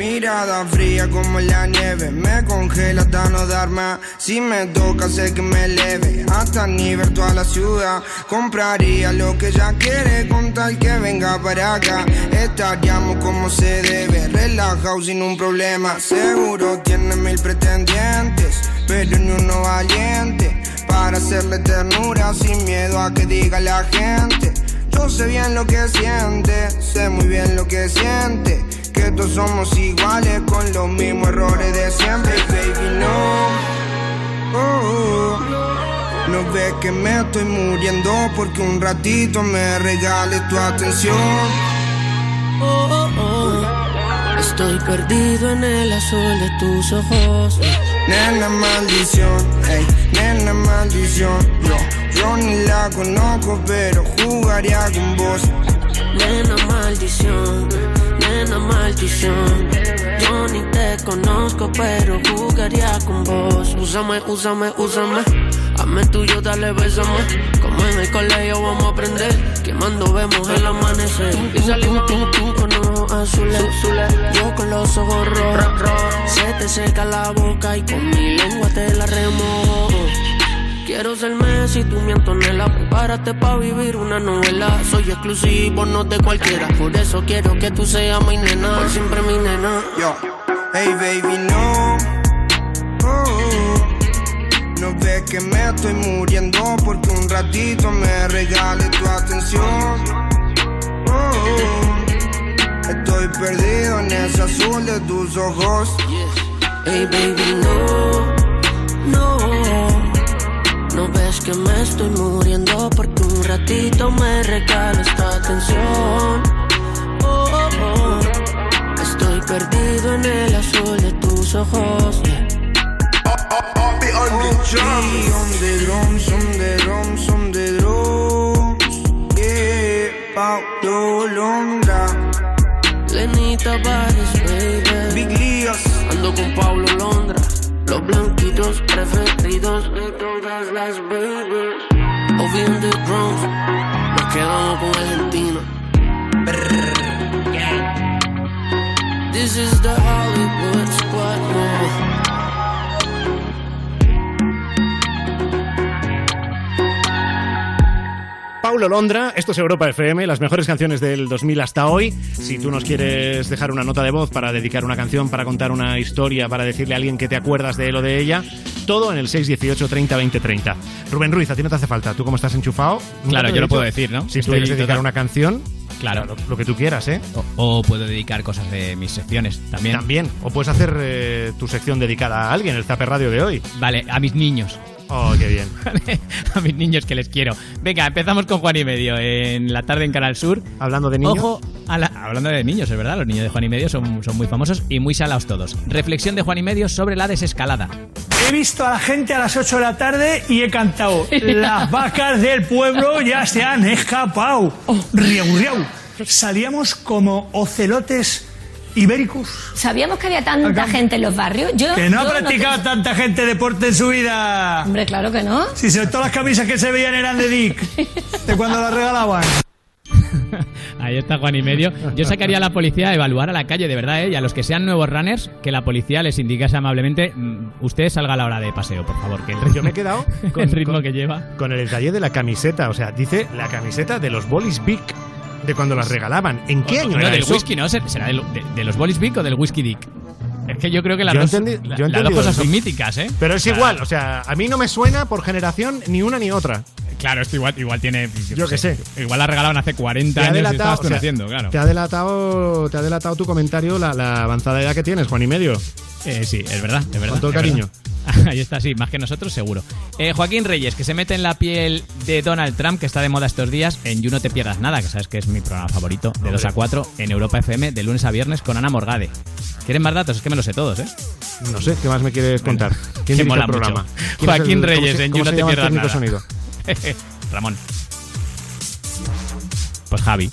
Mirada fría como la nieve, me congela hasta no dar más. Si me toca, sé que me eleve hasta nivel toda la ciudad. Compraría lo que ella quiere con tal que venga para acá. Estaríamos como se debe, relajado sin un problema. Seguro tiene mil pretendientes, pero ni uno valiente. Para hacerle ternura sin miedo a que diga la gente. Yo sé bien lo que siente, sé muy bien lo que siente. Que todos somos iguales con los mismos errores de siempre, baby, no. Oh. No ves que me estoy muriendo porque un ratito me regales tu atención. Oh. Estoy perdido en el azul de tus ojos. Nena maldición, ey, nena maldición. Yo, yo ni la conozco, pero jugaría con vos. Nena maldición, nena maldición. Yo ni te conozco, pero jugaría con vos. Úsame, úsame, úsame. Hazme tuyo, dale, bésame. Como en el colegio vamos a aprender. Quemando vemos el amanecer. Y salimos tú, tú ojos azules. Yo con los ojos rojos. Se te seca la boca y con mi lengua te la remojo. Quiero ser Messi, tú mi Antonella Prepárate pa' vivir una novela Soy exclusivo, no de cualquiera Por eso quiero que tú seas mi nena Por siempre mi nena Yo, hey baby, no. Oh, oh. No ves que me estoy muriendo porque un ratito me regales tu atención. Oh, oh. Estoy perdido en ese azul de tus ojos. Hey baby, no, no No ves que me estoy muriendo Porque un ratito me regales tu atención Oh, oh, oh Estoy perdido en el azul de tus ojos yeah. on the drums, on the drums, on the drums. Yeah. Lenita Bares, baby Big Líos. Ando con Pablo Londra Los blanquitos preferidos de todas las babies Ovi on the drums Nos quedamos con Argentina Brrr, yeah. This is the Hollywood Squad, no. Paulo Londra, esto es Europa FM, las mejores canciones del 2000 hasta hoy. Si tú nos quieres dejar una nota de voz para dedicar una canción, para contar una historia, para decirle a alguien que te acuerdas de él o de ella, todo en el 618 30 20 30. Rubén Ruiz, a ti no te hace falta, tú como estás enchufado. Claro, yo lo puedo decir, ¿no? Si tú quieres dedicar total- una canción, Claro. lo, lo que tú quieras, ¿eh? O, o puedo dedicar cosas de mis secciones también. También. O puedes hacer eh, tu sección dedicada a alguien, el Zaper Radio de hoy. Vale, a mis niños. Oh, qué bien. a mis niños que les quiero. Venga, empezamos con Juan y Medio en la tarde en Canal Sur. Hablando de niños. Ojo, a la- hablando de niños, es verdad, los niños de Juan y Medio son, son muy famosos y muy salados todos. Reflexión de Juan y Medio sobre la desescalada. He visto a la gente a las 8 de la tarde y he cantado. Las vacas del pueblo ya se han escapado. Riau, riau. Salíamos como ocelotes ibéricos. ¿Sabíamos que había tanta Acá. gente en los barrios? Yo, Que no ha practicado tanta gente deporte en su vida. Hombre, claro que no. Si se- todas las camisas que se veían eran de Dick, de cuando las regalaban. Ahí está Juan y Medio. Yo sacaría a la policía a evaluar a la calle, de verdad, ¿eh? Y a los que sean nuevos runners, que la policía les indicase amablemente, "Mm, usted salga a la hora de paseo, por favor. Que el ritmo, Yo me he quedado con el ritmo con- que lleva. Con el detalle de la camiseta, o sea, dice la camiseta de los bolis Big de cuando las regalaban. ¿En qué año No, era del eso? whisky, ¿no? ¿Será de, de- de los bolis Vic o del whisky Dick? Es que yo creo que las, Yo dos, entendí- la- las dos cosas son míticas, ¿eh? Pero es igual, o sea, a mí no me suena por generación ni una ni otra. Claro, esto igual, igual tiene. Yo qué sé. Igual la regalaban hace 40 Te ha años y estabas o sea, naciendo, claro. te ha delatado, te ha delatado tu comentario la, la avanzada edad que tienes, Juan y medio. Eh, sí, es verdad, es verdad. Con todo cariño. verdad. Ahí está, sí, más que nosotros, seguro. Eh, Joaquín Reyes, que se mete en la piel de Donald Trump, que está de moda estos días, en You No Te Pierdas Nada, que sabes que es mi programa favorito, de 2 a 4, en Europa FM, de lunes a viernes, con Ana Morgade. ¿Quieren más datos? Es que me lo sé todos, ¿eh? No sé, ¿qué más me quieres contar? ¿Quién que mola el programa? mucho. ¿Quién es Joaquín el- Reyes, se- en You No Te Pierdas Nada. sonido? Ramón. Pues Javi.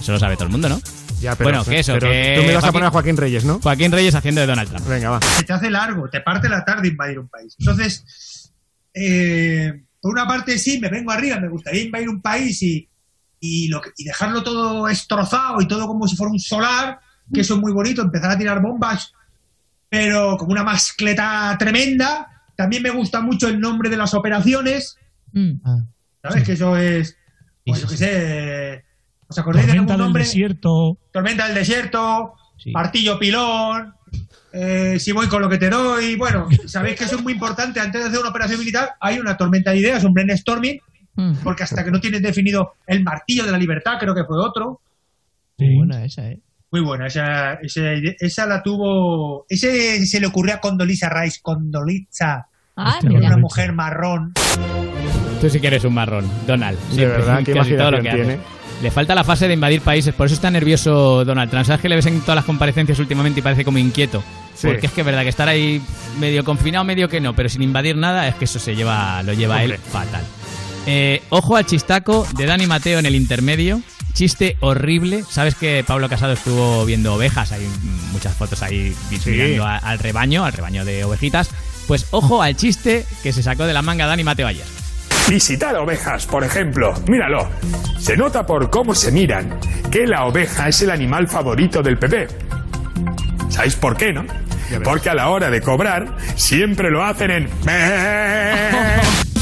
Eso lo sabe todo el mundo, ¿no? Ya, pero, bueno, que eso, pero que tú me vas a poner a Joaquín Reyes, ¿no? Joaquín Reyes haciendo de Donald Trump. Venga, va. se te hace largo, te parte la tarde invadir un país. Entonces, eh, por una parte sí, me vengo arriba, me gustaría invadir un país y, y, lo que- y dejarlo todo destrozado y todo como si fuera un solar, que eso es muy bonito, empezar a tirar bombas, pero como una mascleta tremenda. También me gusta mucho el nombre de las operaciones, ¿sabes? Que eso es, pues yo qué sé, ¿os acordáis de Tormenta algún del nombre? desierto. Tormenta del desierto, martillo pilón, eh, si voy con lo que te doy. Bueno, sabéis que eso es muy importante. Antes de hacer una operación militar hay una tormenta de ideas, un brainstorming, porque hasta que no tienes definido el martillo de la libertad, creo que fue otro. Muy buena esa, ¿eh? Muy buena, esa, esa, esa la tuvo. Ese se le ocurrió a Condolisa Rice. Condolisa. Ah, era una mujer marrón. Tú sí que eres un marrón, Donald. De Siempre, verdad, qué casi todo lo imaginación que haces. Le falta la fase de invadir países, por eso está nervioso Donald Trump. ¿Sabes que le ves en todas las comparecencias últimamente y parece como inquieto? Sí. Porque es que es verdad que estar ahí medio confinado, medio que no, pero sin invadir nada, es que eso se lleva, lo lleva él fatal. Eh, ojo al chistaco de Dani Mateo en el intermedio. Chiste horrible. Sabes que Pablo Casado estuvo viendo ovejas, hay muchas fotos ahí a- al rebaño, al rebaño de ovejitas. Pues ojo al chiste que se sacó de la manga Dani Mateo ayer. Visitar ovejas, por ejemplo. Míralo. Se nota por cómo se miran que la oveja es el animal favorito del PP. ¿Sabéis por qué, no? Porque a la hora de cobrar siempre lo hacen en...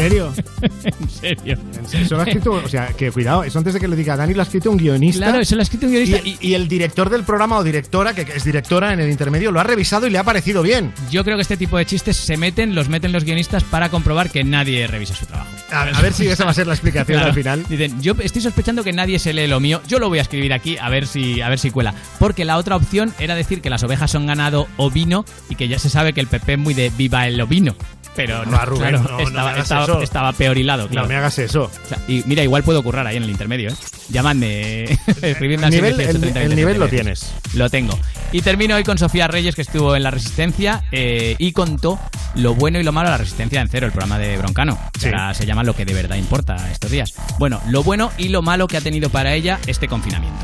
¿En serio? ¿En serio? Eso lo ha escrito, o sea, que cuidado, eso antes de que lo diga Dani, lo ha escrito un guionista. Claro, eso lo ha escrito un guionista. Y, y el director del programa o directora, que es directora en el intermedio, lo ha revisado y le ha parecido bien. Yo creo que este tipo de chistes se meten, los meten los guionistas para comprobar que nadie revisa su trabajo. A, a ver si esa va a ser la explicación Claro. al final. Dicen, yo estoy sospechando que nadie se lee lo mío, yo lo voy a escribir aquí a ver si a ver si cuela. Porque la otra opción era decir que las ovejas son ganado ovino y que ya se sabe que el PP es muy de viva el ovino. Pero no, Va, Rubén, claro, no, no estaba- eso. estaba peor hilado, claro. No me hagas eso. O sea, y mira, igual puedo currar ahí en el intermedio, ¿eh? Llamadme, escribidme al El nivel- 618 el- 30 el nivel lo 39. tienes. Lo tengo. Y termino hoy con Sofía Reyes, que estuvo en La Resistencia eh, y contó lo bueno y lo malo de La Resistencia en Cero, el programa de Broncano. Sí. Ahora se llama Lo que de verdad importa estos días. Bueno, lo bueno y lo malo que ha tenido para ella este confinamiento.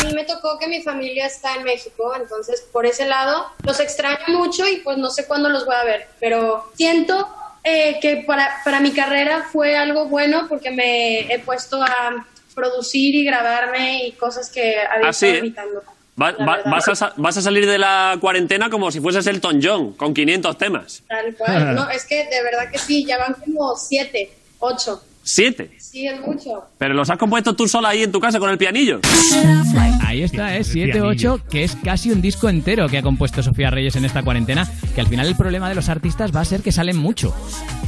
A mí me tocó que mi familia está en México, entonces por ese lado los extraño mucho y pues no sé cuándo los voy a ver, pero siento eh, que para, para mi carrera fue algo bueno porque me he puesto a producir y grabarme y cosas que había Ah, sí, estado ¿eh? evitando. Va- va- vas, a, vas a salir de la cuarentena como si fueses Elton John, con 500 temas. Tal cual. No, es que de verdad que sí, ya van como siete, ocho. Siete. Sí, es mucho. Pero los has compuesto tú sola ahí en tu casa con el pianillo. Ahí está, ¿eh? El 7-8, que es casi un disco entero que ha compuesto Sofía Reyes en esta cuarentena, que al final el problema de los artistas va a ser que salen mucho.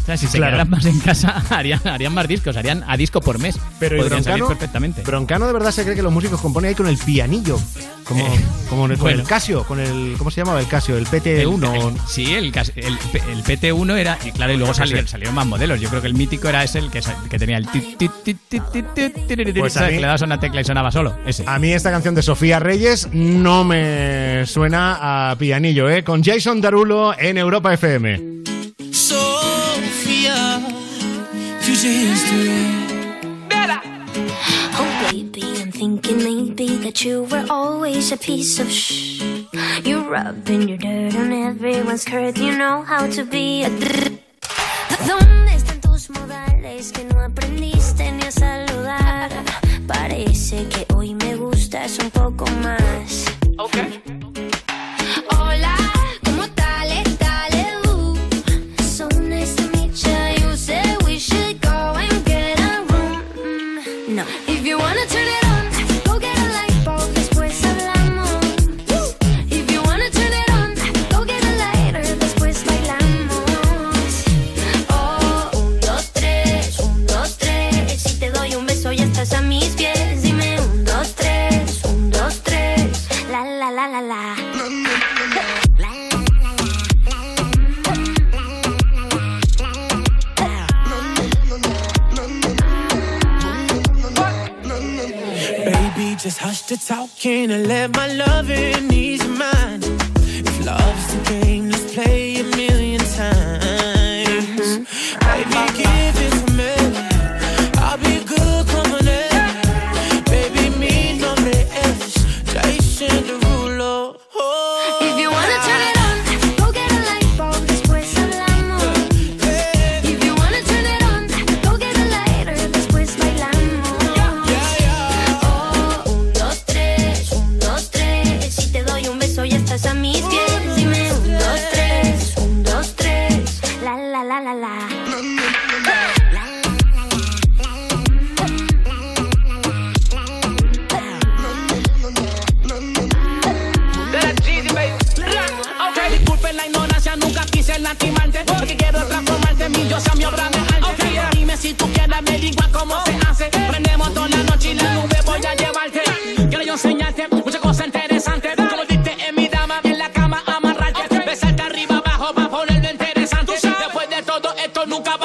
O sea, si se Claro. quedaran más en casa, harían, harían más discos, harían a disco por mes. Pero ¿y Podrían salir Broncano? perfectamente. Broncano de verdad se cree que los músicos componen ahí con el pianillo. Como, Eh, como con bueno. el Casio, con el. ¿Cómo se llamaba el Casio? El PT1. El- el- sí, el, cas- el, P- el PT1 era. Y claro, y luego salieron, salieron más modelos. Yo creo que el mítico era ese el que, que tenía el. Pues mí- que le dabas una tecla y sonaba solo. Ese. A mí esta canción de Sofía Reyes no me suena a pianillo, ¿eh? Con Jason Darulo en Europa FM. History. Oh, baby, I'm thinking maybe that you were always a piece of shh. You're rubbing your dirt on everyone's skirt. You know how to be a. dr- ¿Dónde están tus modales que no aprendiste ni a saludar? Parece que hoy me gustas un poco más. Hola, la, la. Baby, just hush the talking and let my loving ease your mind. If love's the game, let's play a million times.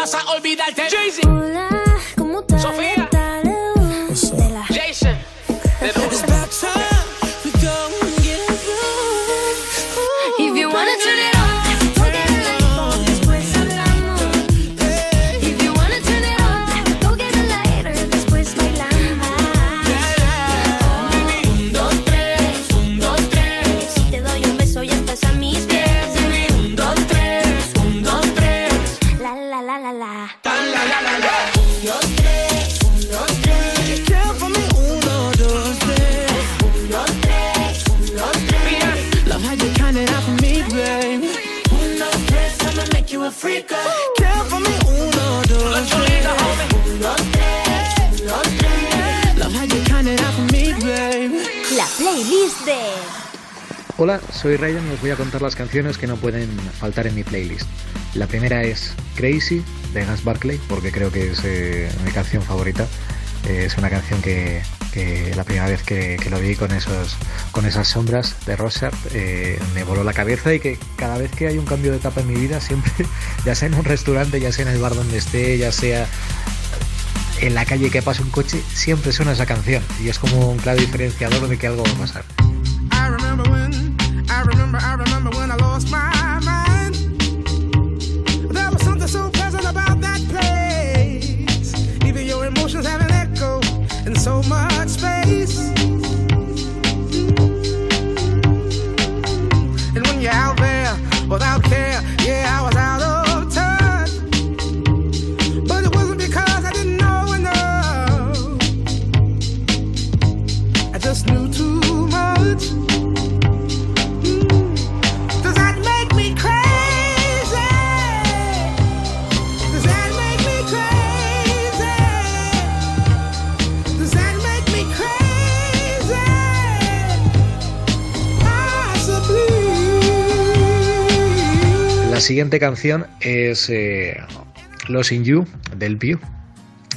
Vas a olvidarte. Hola, soy Raiden y os voy a contar las canciones que no pueden faltar en mi playlist. La primera es Crazy de Gas Barkley, porque creo que es eh, mi canción favorita. Eh, es una canción que, que la primera vez que, que lo vi con esos con esas sombras de Rorschach eh, me voló la cabeza y que cada vez que hay un cambio de etapa en mi vida, siempre, ya sea en un restaurante, ya sea en el bar donde esté, ya sea en la calle que pase un coche, siempre suena esa canción y es como un claro diferenciador de que algo va a pasar. Siguiente canción es eh, Lost in You del View.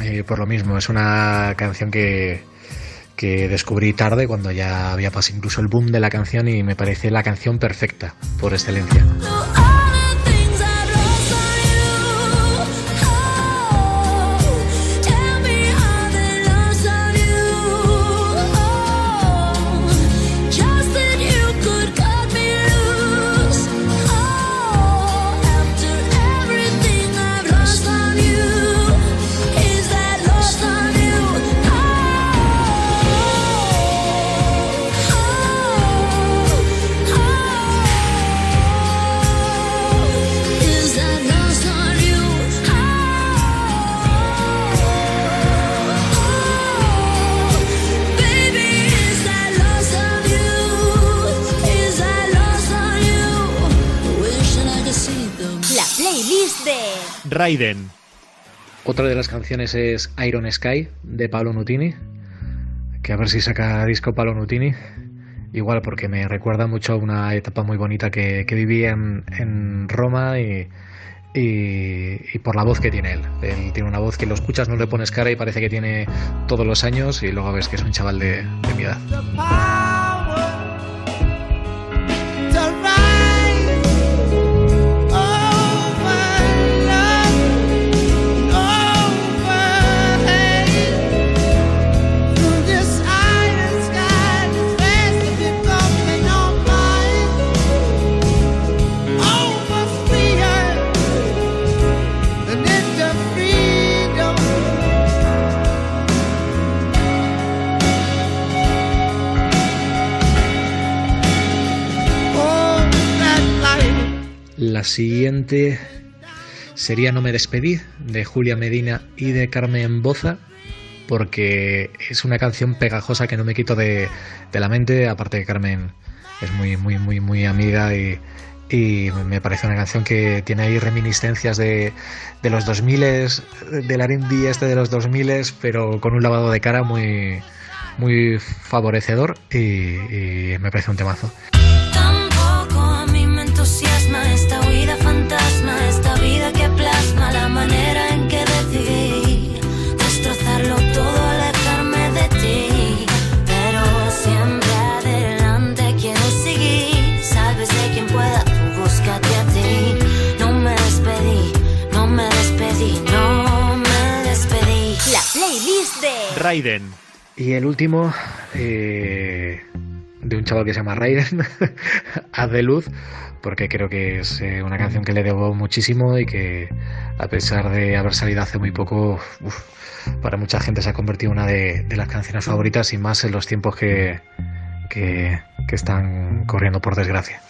Eh, por lo mismo, es una canción que, que descubrí tarde cuando ya había pasado incluso el boom de la canción y me parece la canción perfecta por excelencia. Raiden. Otra de las canciones es Iron Sky de Paolo Nutini, que a ver si saca disco Paolo Nutini. Igual porque me recuerda mucho a una etapa muy bonita que, que viví en, en Roma y, y- y por la voz que tiene él. Él tiene una voz que lo escuchas, no le pones cara y parece que tiene todos los años y luego ves que es un chaval de, de mi edad. Siguiente sería No me despedí de Julia Medina y de Carmen Boza porque es una canción pegajosa que no me quito de, de la mente, aparte que Carmen es muy muy muy muy amiga y, me parece una canción que tiene ahí reminiscencias de, de los 2000 del R&B este de los 2000 pero con un lavado de cara muy muy favorecedor y, y me parece un temazo. Tampoco a mí me entusiasma esta Raiden. Y el último, eh, de un chaval que se llama Raiden, Haz de Luz, porque creo que es eh, una canción que le debo muchísimo y que, a pesar de haber salido hace muy poco, uf, para mucha gente se ha convertido en una de, las canciones favoritas y más en los tiempos que, que están corriendo, por desgracia.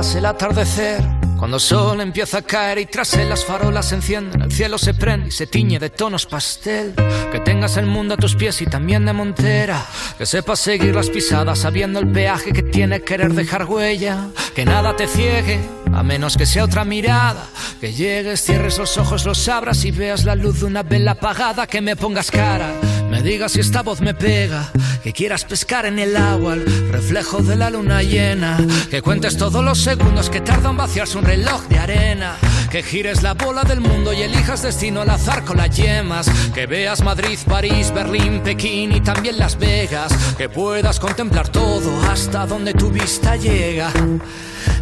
Veas el atardecer cuando el sol empieza a caer y tras él las farolas se encienden, el cielo se prende y se tiñe de tonos pastel. Que tengas el mundo a tus pies y también de montera. Que sepas seguir las pisadas sabiendo el peaje que tiene querer dejar huella. Que nada te ciegue, a menos que sea otra mirada. Que llegues, cierres los ojos, los abras y veas la luz de una vela apagada. Que me pongas cara, me digas si esta voz me pega. Que quieras pescar en el agua el reflejo de la luna llena. Que cuentes todos los segundos que tarda en vaciarse un reloj de arena. Que gires la bola del mundo y elijas destino al azar con las yemas. Que veas Madrid, París, Berlín, Pekín y también Las Vegas. Que puedas contemplar todo hasta donde tu vista llega.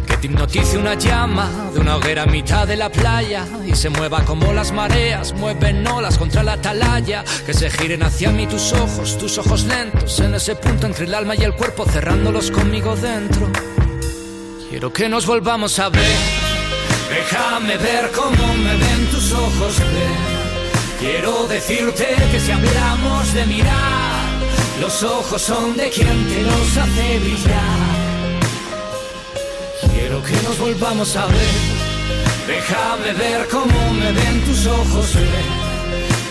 Que te hipnotice una llama de una hoguera a mitad de la playa y se mueva como las mareas, mueven olas contra la atalaya. Que se giren hacia mí tus ojos, tus ojos lentos, en ese punto entre el alma y el cuerpo, cerrándolos conmigo dentro. Quiero que nos volvamos a ver. Déjame ver cómo me ven tus ojos, ven. Quiero decirte que si hablamos de mirar, los ojos son de quien te los hace brillar. Quiero que nos volvamos a ver. Déjame ver cómo me ven tus ojos, ven.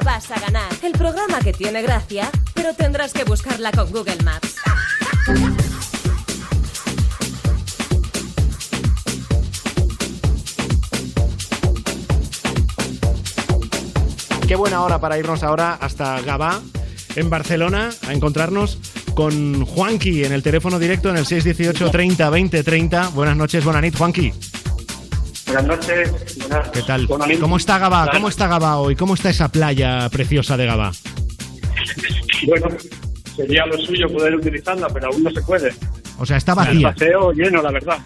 Vas a ganar. El programa que tiene gracia, pero tendrás que buscarla con Google Maps. Qué buena hora para irnos ahora hasta Gabá, en Barcelona, a encontrarnos con Juanqui en el teléfono directo en el 618 30 20 30. Buenas noches, Bonanit, Juanqui. Buenas noches. Buenas, ¿Qué tal? ¿Cómo está Gabá? ¿Cómo está Gabá hoy? ¿Cómo está esa playa preciosa de Gabá? Bueno, sería lo suyo poder utilizarla, pero aún no se puede. O sea, está El vacía. paseo lleno, la verdad.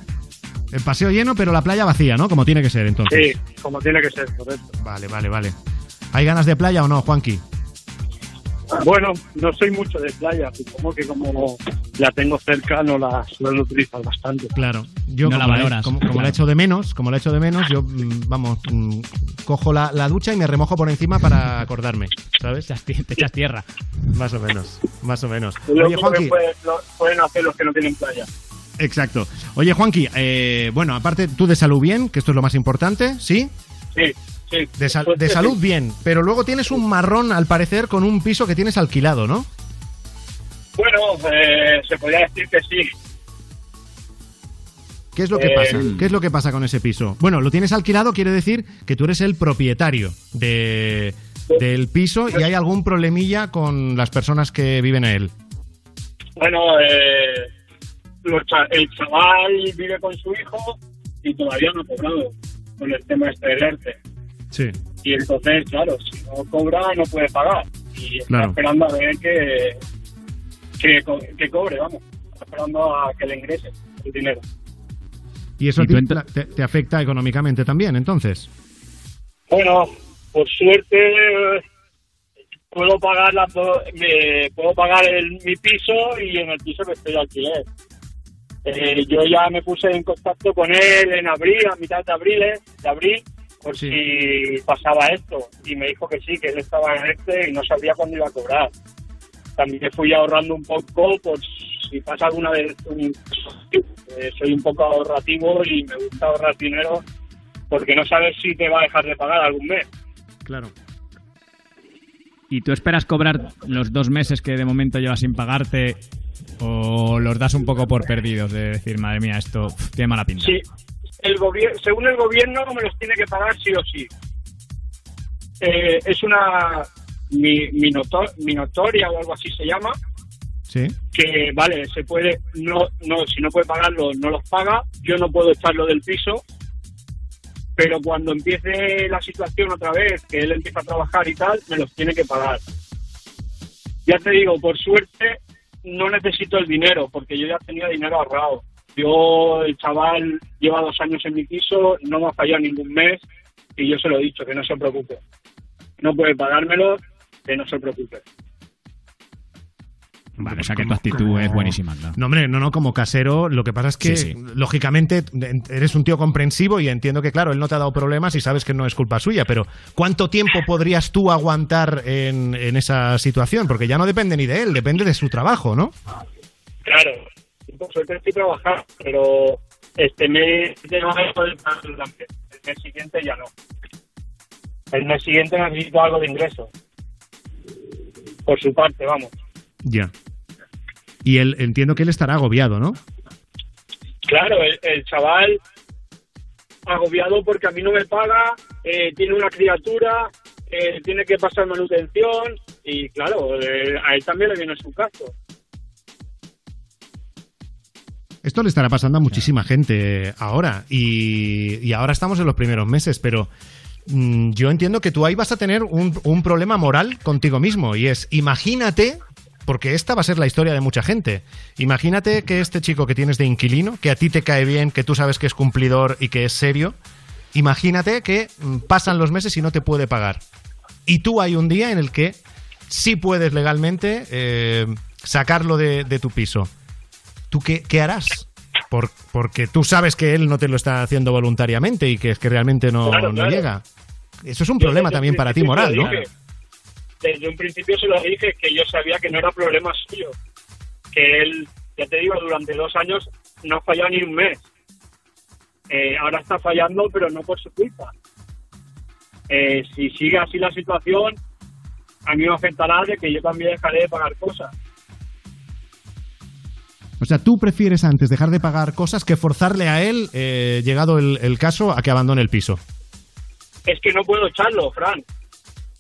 El paseo lleno, pero la playa vacía, ¿no? Como tiene que ser, entonces. Sí, como tiene que ser, correcto. Vale, vale, vale. ¿Hay ganas de playa o no, Juanqui? Bueno, no soy mucho de playa, supongo que como la tengo cerca no la suelo utilizar bastante. Claro. Yo, No como, la, valoras, como, como la claro. echo de menos, como la echo de menos, yo, mm, vamos, mm, cojo la, la ducha y me remojo por encima para acordarme, ¿sabes? Te echas tierra. Más o menos, más o menos. Oye, que pueden hacer los que no tienen playa. exacto. Oye, Juanqui, eh, bueno, aparte tú de salud bien, que esto es lo más importante, ¿sí? Sí, sí. De, sal- Pues de salud bien, pero luego tienes un marrón, al parecer, con un piso que tienes alquilado, ¿no? Bueno, eh, se podría decir que sí. ¿Qué es lo que Eh, pasa? ¿Qué es lo que pasa con ese piso? Bueno, lo tienes alquilado, quiere decir que tú eres el propietario de, del piso y hay algún problemilla con las personas que viven en él. Bueno, eh, el chaval vive con su hijo y todavía no ha cobrado con el tema este del ERTE. Sí. Y entonces, claro, si no cobra, no puede pagar. Y está esperando a ver que, que, co- que cobre, vamos. Está esperando a que le ingrese el dinero. Y eso ¿Y a ti tú ent- te, te afecta económicamente también, entonces. Bueno, por suerte puedo pagar me- puedo pagar el, mi piso y en el piso que estoy de alquiler. Eh, yo ya me puse en contacto con él en abril, a mitad de abril, eh, de abril, por si pasaba esto. Y me dijo que sí, que él estaba en este y no sabía cuándo iba a cobrar. También fui ahorrando un poco por si pasa alguna vez un... eh, soy un poco ahorrativo y me gusta ahorrar dinero porque no sabes si te va a dejar de pagar algún mes. Claro. ¿Y tú esperas cobrar los dos meses que de momento llevas sin pagarte o los das un poco por perdidos de decir, madre mía, esto uf, tiene mala pinta? Sí, el gobierno, según el gobierno me los tiene que pagar sí o sí. Eh, es una mi, minoto- minotoria o algo así se llama, Sí. que vale, se puede, no, no, si no puede pagarlo, no los paga, yo no puedo echarlo del piso, pero cuando empiece la situación otra vez, que él empieza a trabajar y tal, me los tiene que pagar. Ya te digo, por suerte no necesito el dinero, porque yo ya tenía dinero ahorrado. Yo, el chaval lleva dos años en mi piso, no me ha fallado ningún mes, y yo se lo he dicho, que no se preocupe. No puede pagármelo, que no se preocupe. Vale, o sea que tu actitud es buenísima, ¿no? No, hombre, no, no, como casero, lo que pasa es que, Sí, sí. lógicamente, eres un tío comprensivo y entiendo que, claro, él no te ha dado problemas y sabes que no es culpa suya, pero ¿cuánto tiempo podrías tú aguantar en, en esa situación? Porque ya no depende ni de él, depende de su trabajo, ¿no? Claro, por suerte estoy trabajando, pero este mes de no voy a poder pagar también. El mes siguiente ya no. El mes siguiente necesito algo de ingreso. Por su parte, vamos. Ya. Y él, entiendo que él estará agobiado, ¿no? Claro, el, el chaval agobiado porque a mí no me paga, eh, tiene una criatura, eh, tiene que pasar manutención y claro, eh, a él también le viene su caso. Esto le estará pasando a muchísima gente ahora y, y ahora estamos en los primeros meses, pero mm, yo entiendo que tú ahí vas a tener un, un problema moral contigo mismo y es, imagínate, porque esta va a ser la historia de mucha gente, imagínate que este chico que tienes de inquilino, que a ti te cae bien, que tú sabes que es cumplidor y que es serio, imagínate que mm, pasan los meses y no te puede pagar. Y tú hay un día en el que sí puedes legalmente eh, sacarlo de, de tu piso. ¿Tú qué, qué harás? Por- porque tú sabes que él no te lo está haciendo voluntariamente y que es que realmente no, Claro, no claro. llega. Eso es un Yo problema también para ti moral, ¿no? dije. Desde un principio se lo dije que yo sabía que no era problema suyo. Que él, ya te digo, durante dos años no ha fallado ni un mes. Eh, ahora está fallando, pero no por su culpa. Eh, si sigue así la situación, a mí me afectará de que yo también dejaré de pagar cosas. O sea, tú prefieres antes dejar de pagar cosas que forzarle a él, eh, llegado el, el caso, a que abandone el piso. Es que no puedo echarlo, Fran.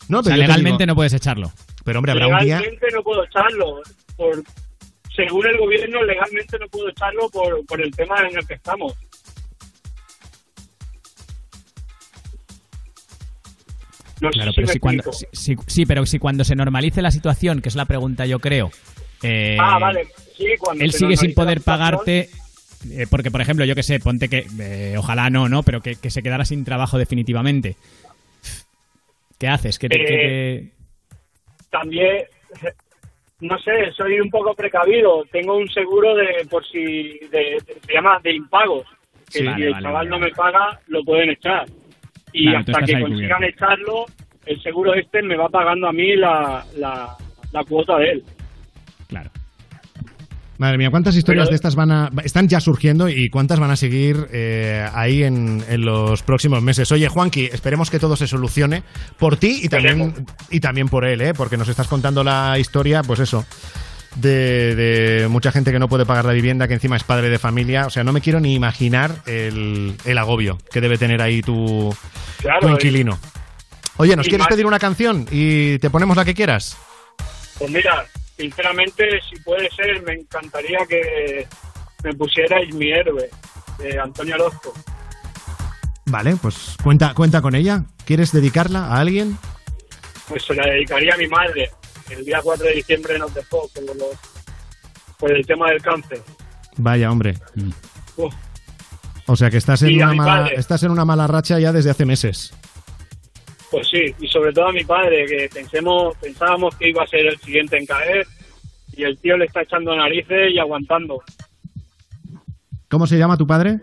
No, O sea, yo te legalmente digo- no puedes echarlo. Pero hombre, habrá un día... legalmente no puedo echarlo. Por, según el gobierno, legalmente no puedo echarlo por, por el tema en el que estamos. No Claro, sé si pero me si cuando, explico. si- si- sí, pero si cuando se normalice la situación, que es la pregunta yo creo, eh, ah, vale. Sí, cuando él sigue sin poder pagarte, eh, porque por ejemplo, yo que sé, ponte que, eh, ojalá no, ¿no? Pero que, que se quedara sin trabajo definitivamente. ¿Qué haces? ¿Qué te- qué Eh, También, no sé, soy un poco precavido. Tengo un seguro de, por si, de, de- se llama de impagos. Que Sí, si vale, el vale, chaval vale, no me paga, lo pueden echar. Y Claro, hasta que consigan cubierto. echarlo, el seguro este me va pagando a mí la, la, la cuota de él. Madre mía, ¿cuántas historias Pero- de estas van a, están ya surgiendo y cuántas van a seguir eh, ahí en, en los próximos meses? Oye, Juanqui, esperemos que todo se solucione por ti y también, y también por él, ¿eh? porque nos estás contando la historia, pues eso, de, de mucha gente que no puede pagar la vivienda, que encima es padre de familia. O sea, no me quiero ni imaginar el, el agobio que debe tener ahí tu, Claro, tu inquilino. Oye, ¿nos quieres más- pedir una canción y te ponemos la que quieras? Pues mira, sinceramente, si puede ser, me encantaría que me pusierais mi héroe, de Antonio Orozco. Vale, pues cuenta, cuenta con ella. ¿Quieres dedicarla a alguien? Pues se la dedicaría a mi madre. El día 4 de diciembre nos dejó por, los- por el tema del cáncer. Vaya, hombre. Uf, O sea que estás en, Y una mala, estás en una mala racha ya desde hace meses. Pues sí, y sobre todo a mi padre, que pensemos, pensábamos que iba a ser el siguiente en caer, y el tío le está echando narices y aguantando. ¿Cómo se llama tu padre?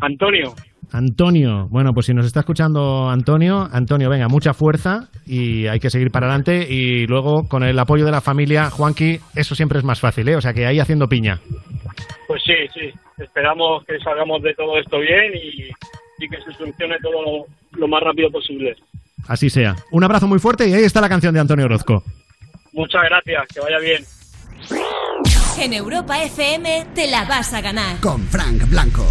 Antonio, Antonio. Bueno, pues si nos está escuchando Antonio, Antonio, venga, mucha fuerza y hay que seguir para adelante. Y luego, con el apoyo de la familia, Juanqui, eso siempre es más fácil, ¿eh? O sea que ahí haciendo piña. pues sí, sí, esperamos que salgamos de todo esto bien y, y que se solucione todo lo, lo más rápido posible. Así sea. Un abrazo muy fuerte y ahí está la canción de Antonio Orozco. Muchas gracias, que vaya bien. En Europa FM te la vas a ganar. Con Frank Blanco.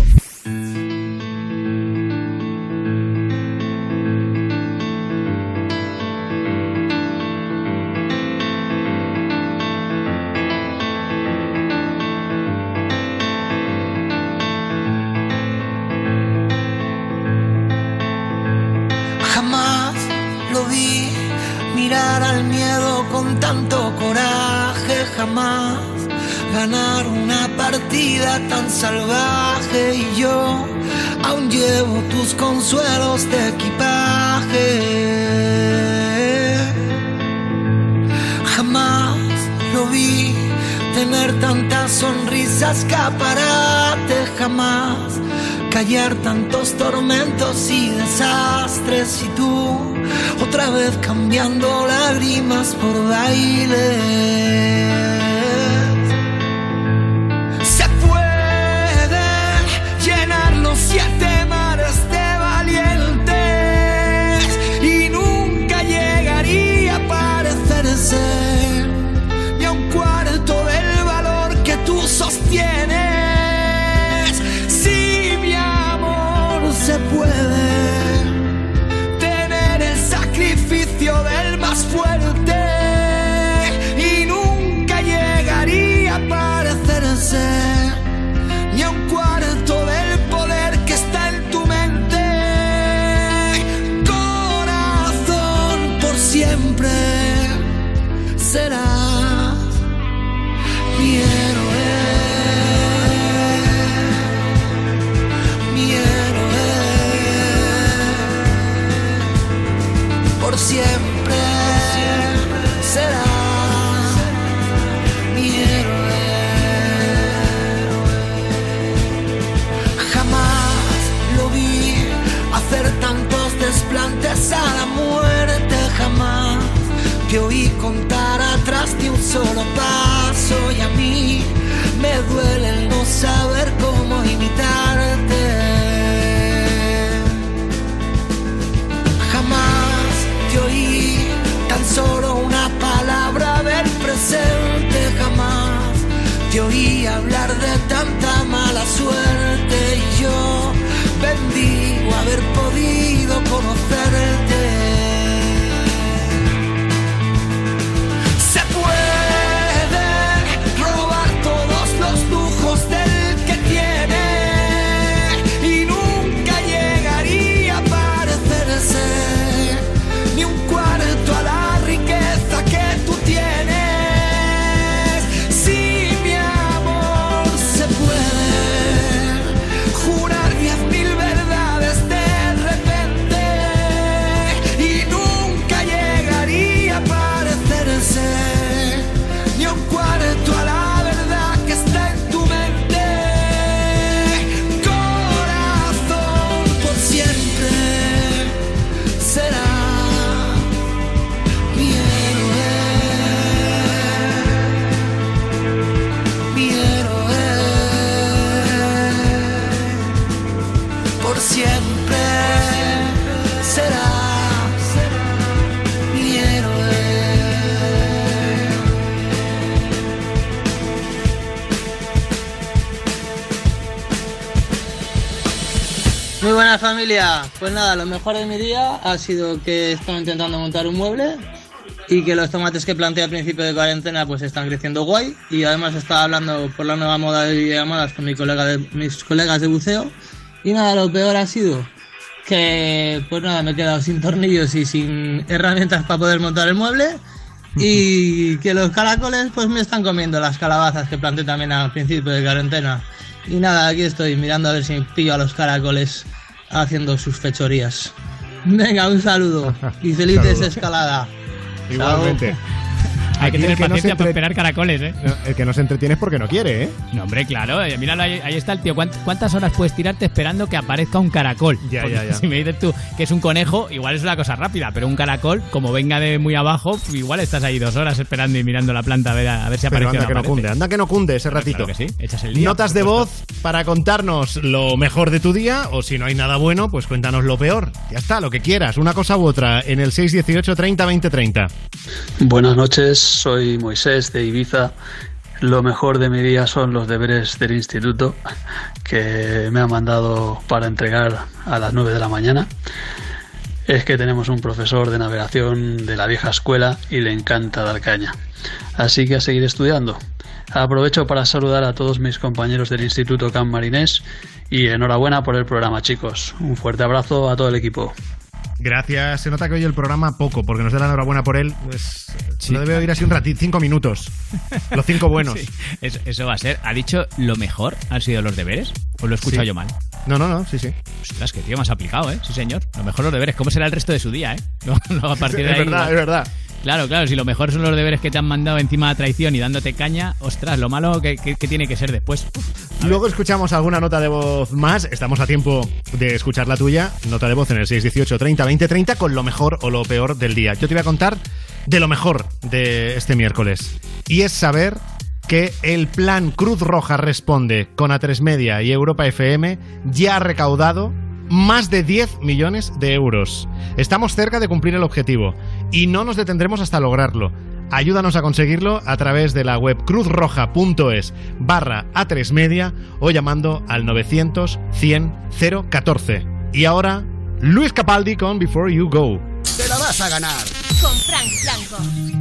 Tus consuelos de equipaje. Jamás lo vi tener tantas sonrisas escaparate, jamás callar tantos tormentos y desastres y tú otra vez cambiando lágrimas por bailes. Se pueden llenar los siete solo paso y a mí me duele el no saber cómo imitarte. Jamás te oí tan solo una palabra del presente, jamás te oí hablar de tanta mala suerte y yo bendigo haber Pues nada, lo mejor de mi día ha sido que estaba intentando montar un mueble y que los tomates que planté al principio de cuarentena pues están creciendo guay. Y además estaba hablando por la nueva moda de videollamadas con mi colega de, mis colegas de buceo. Y nada, lo peor ha sido que pues nada, me he quedado sin tornillos y sin herramientas para poder montar el mueble. Y que los caracoles pues me están comiendo las calabazas que planté también al principio de cuarentena. Y nada, aquí estoy mirando a ver si pillo a los caracoles haciendo sus fechorías. Venga, un saludo y felices Saludo. escalada. Igualmente. Hay que tener no paciencia para esperar caracoles, ¿eh? No, El que no se entretiene es porque no quiere, ¿eh? No, hombre, claro. eh, Míralo, ahí, ahí está el tío. ¿Cuánt- ¿Cuántas horas puedes tirarte esperando que aparezca un caracol? Ya, Porque ya, ya. Si me dices tú que es un conejo, igual es una cosa rápida, pero un caracol, como venga de muy abajo, pues igual estás ahí dos horas esperando y mirando la planta a ver, a ver si Pero aparece anda o que no cunde, anda que no cunde ese ratito. Claro que sí, echas el día. Notas de voz para contarnos lo mejor de tu día o si no hay nada bueno, pues cuéntanos lo peor. Ya está, lo que quieras, una cosa u otra, en el 618 30 20 30. Buenas noches, soy Moisés de Ibiza. Lo mejor de mi día son los deberes del instituto que me han mandado para entregar a las 9 de la mañana. Es que tenemos un profesor de navegación de la vieja escuela y le encanta dar caña. Así que a seguir estudiando. Aprovecho para saludar a todos mis compañeros del Instituto Can Marinés y enhorabuena por el programa, chicos. Un fuerte abrazo a todo el equipo. Gracias, se nota que hoy el programa poco, porque nos da la enhorabuena por él, pues lo debe oír así un ratito, cinco minutos. Los cinco buenos. Sí, eso, eso va a ser. ¿Ha dicho lo mejor han sido los deberes? ¿O lo he escuchado Sí. yo mal? No, no, no, sí, sí. Ostras, que tío más aplicado, ¿eh? Sí, señor. Lo mejor los deberes. ¿Cómo será el resto de su día, eh? Luego a partir de Es ahí, verdad, igual- es verdad. Claro, claro, si lo mejor son los deberes que te han mandado encima de traición y dándote caña, ostras, lo malo que, que- que tiene que ser después. Luego escuchamos alguna nota de voz más. Estamos a tiempo de escuchar la tuya. Nota de voz en el 618 30 20 30 con lo mejor o lo peor del día. Yo te voy a contar de lo mejor de este miércoles. Y es saber que el plan Cruz Roja Responde con A3 Media y Europa FM ya ha recaudado más de 10 millones de euros. Estamos cerca de cumplir el objetivo y no nos detendremos hasta lograrlo. Ayúdanos a conseguirlo a través de la web cruzroja.es barra A3 Media o llamando al 900 100 014. Y ahora, Luis Capaldi con Before You Go. Te la vas a ganar. Con Frank Blanco.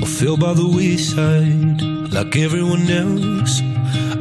I fell by the wayside like everyone else.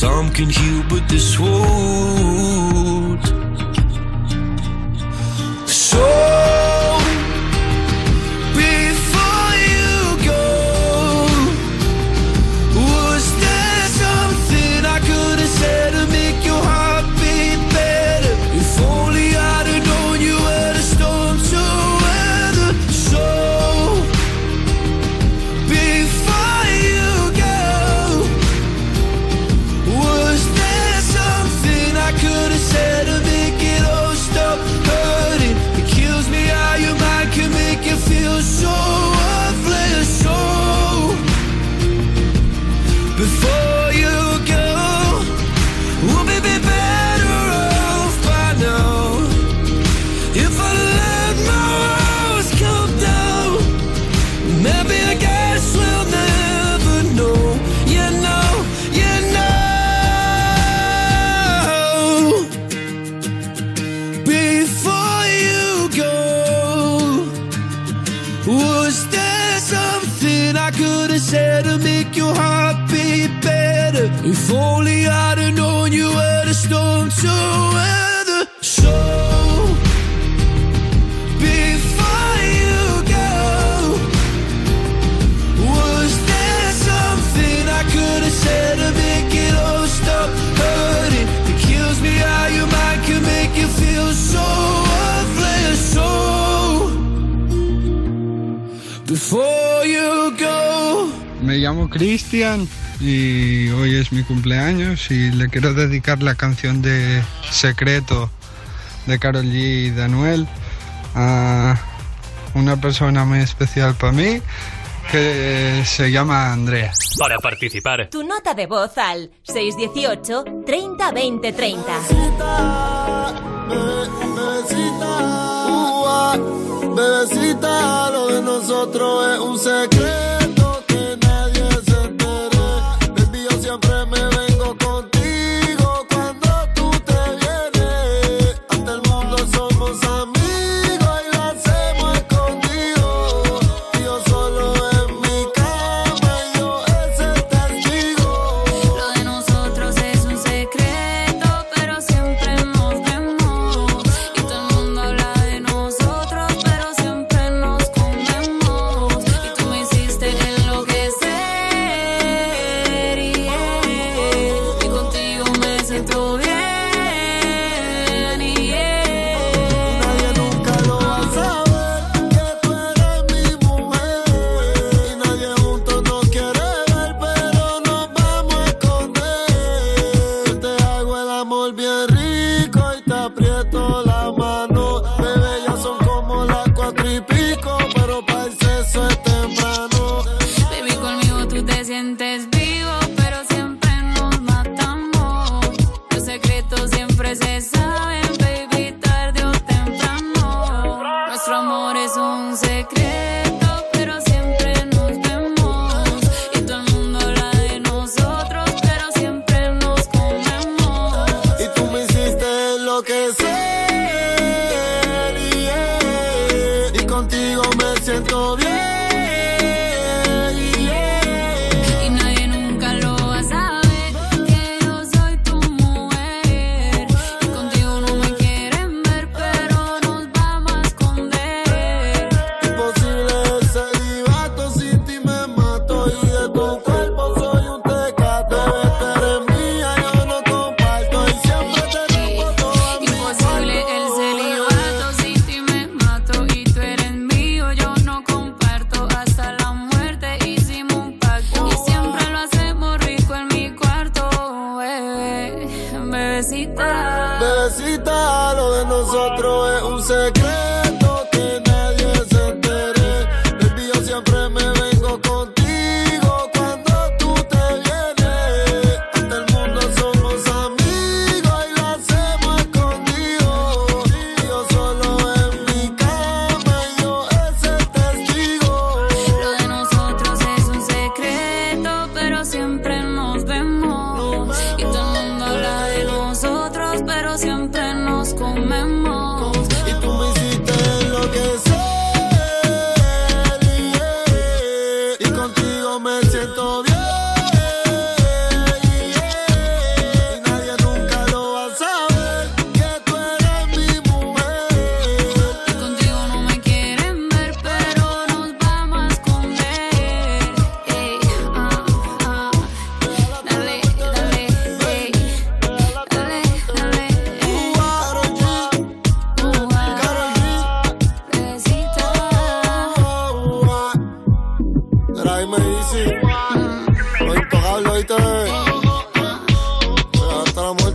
Time can heal, but this won't. So Me llamo Cristian y hoy es mi cumpleaños y le quiero dedicar la canción de Secreto de Carol G y Daniel a una persona muy especial para mí que se llama Andrea. Para participar. Tu nota de voz al 618 30 20 30. Bebecita, bebecita, bebecita, lo de nosotros es un secreto.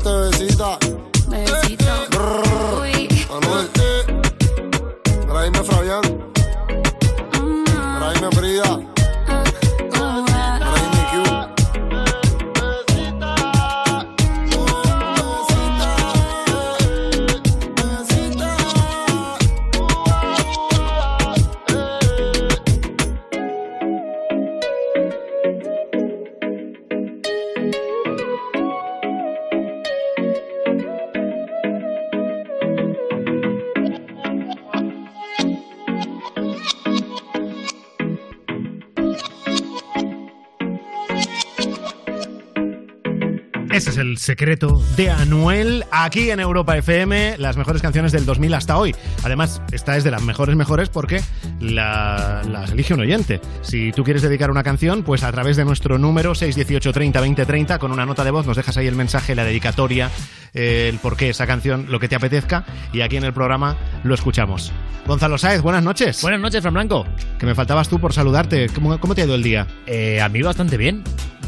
fuertecita. Secreto de Anuel aquí en Europa FM, las mejores canciones del 2000 hasta hoy. Además, esta es de las mejores mejores porque la, las elige un oyente. Si tú quieres dedicar una canción, pues a través de nuestro número 618 30 20 30 con una nota de voz nos dejas ahí el mensaje, la dedicatoria, eh, el por qué esa canción, lo que te apetezca y aquí en el programa lo escuchamos. Gonzalo Sáez, buenas noches. Buenas noches, Fran Blanco. Que me faltabas tú por saludarte. ¿Cómo, cómo te ha ido el día? Eh, a mí bastante bien.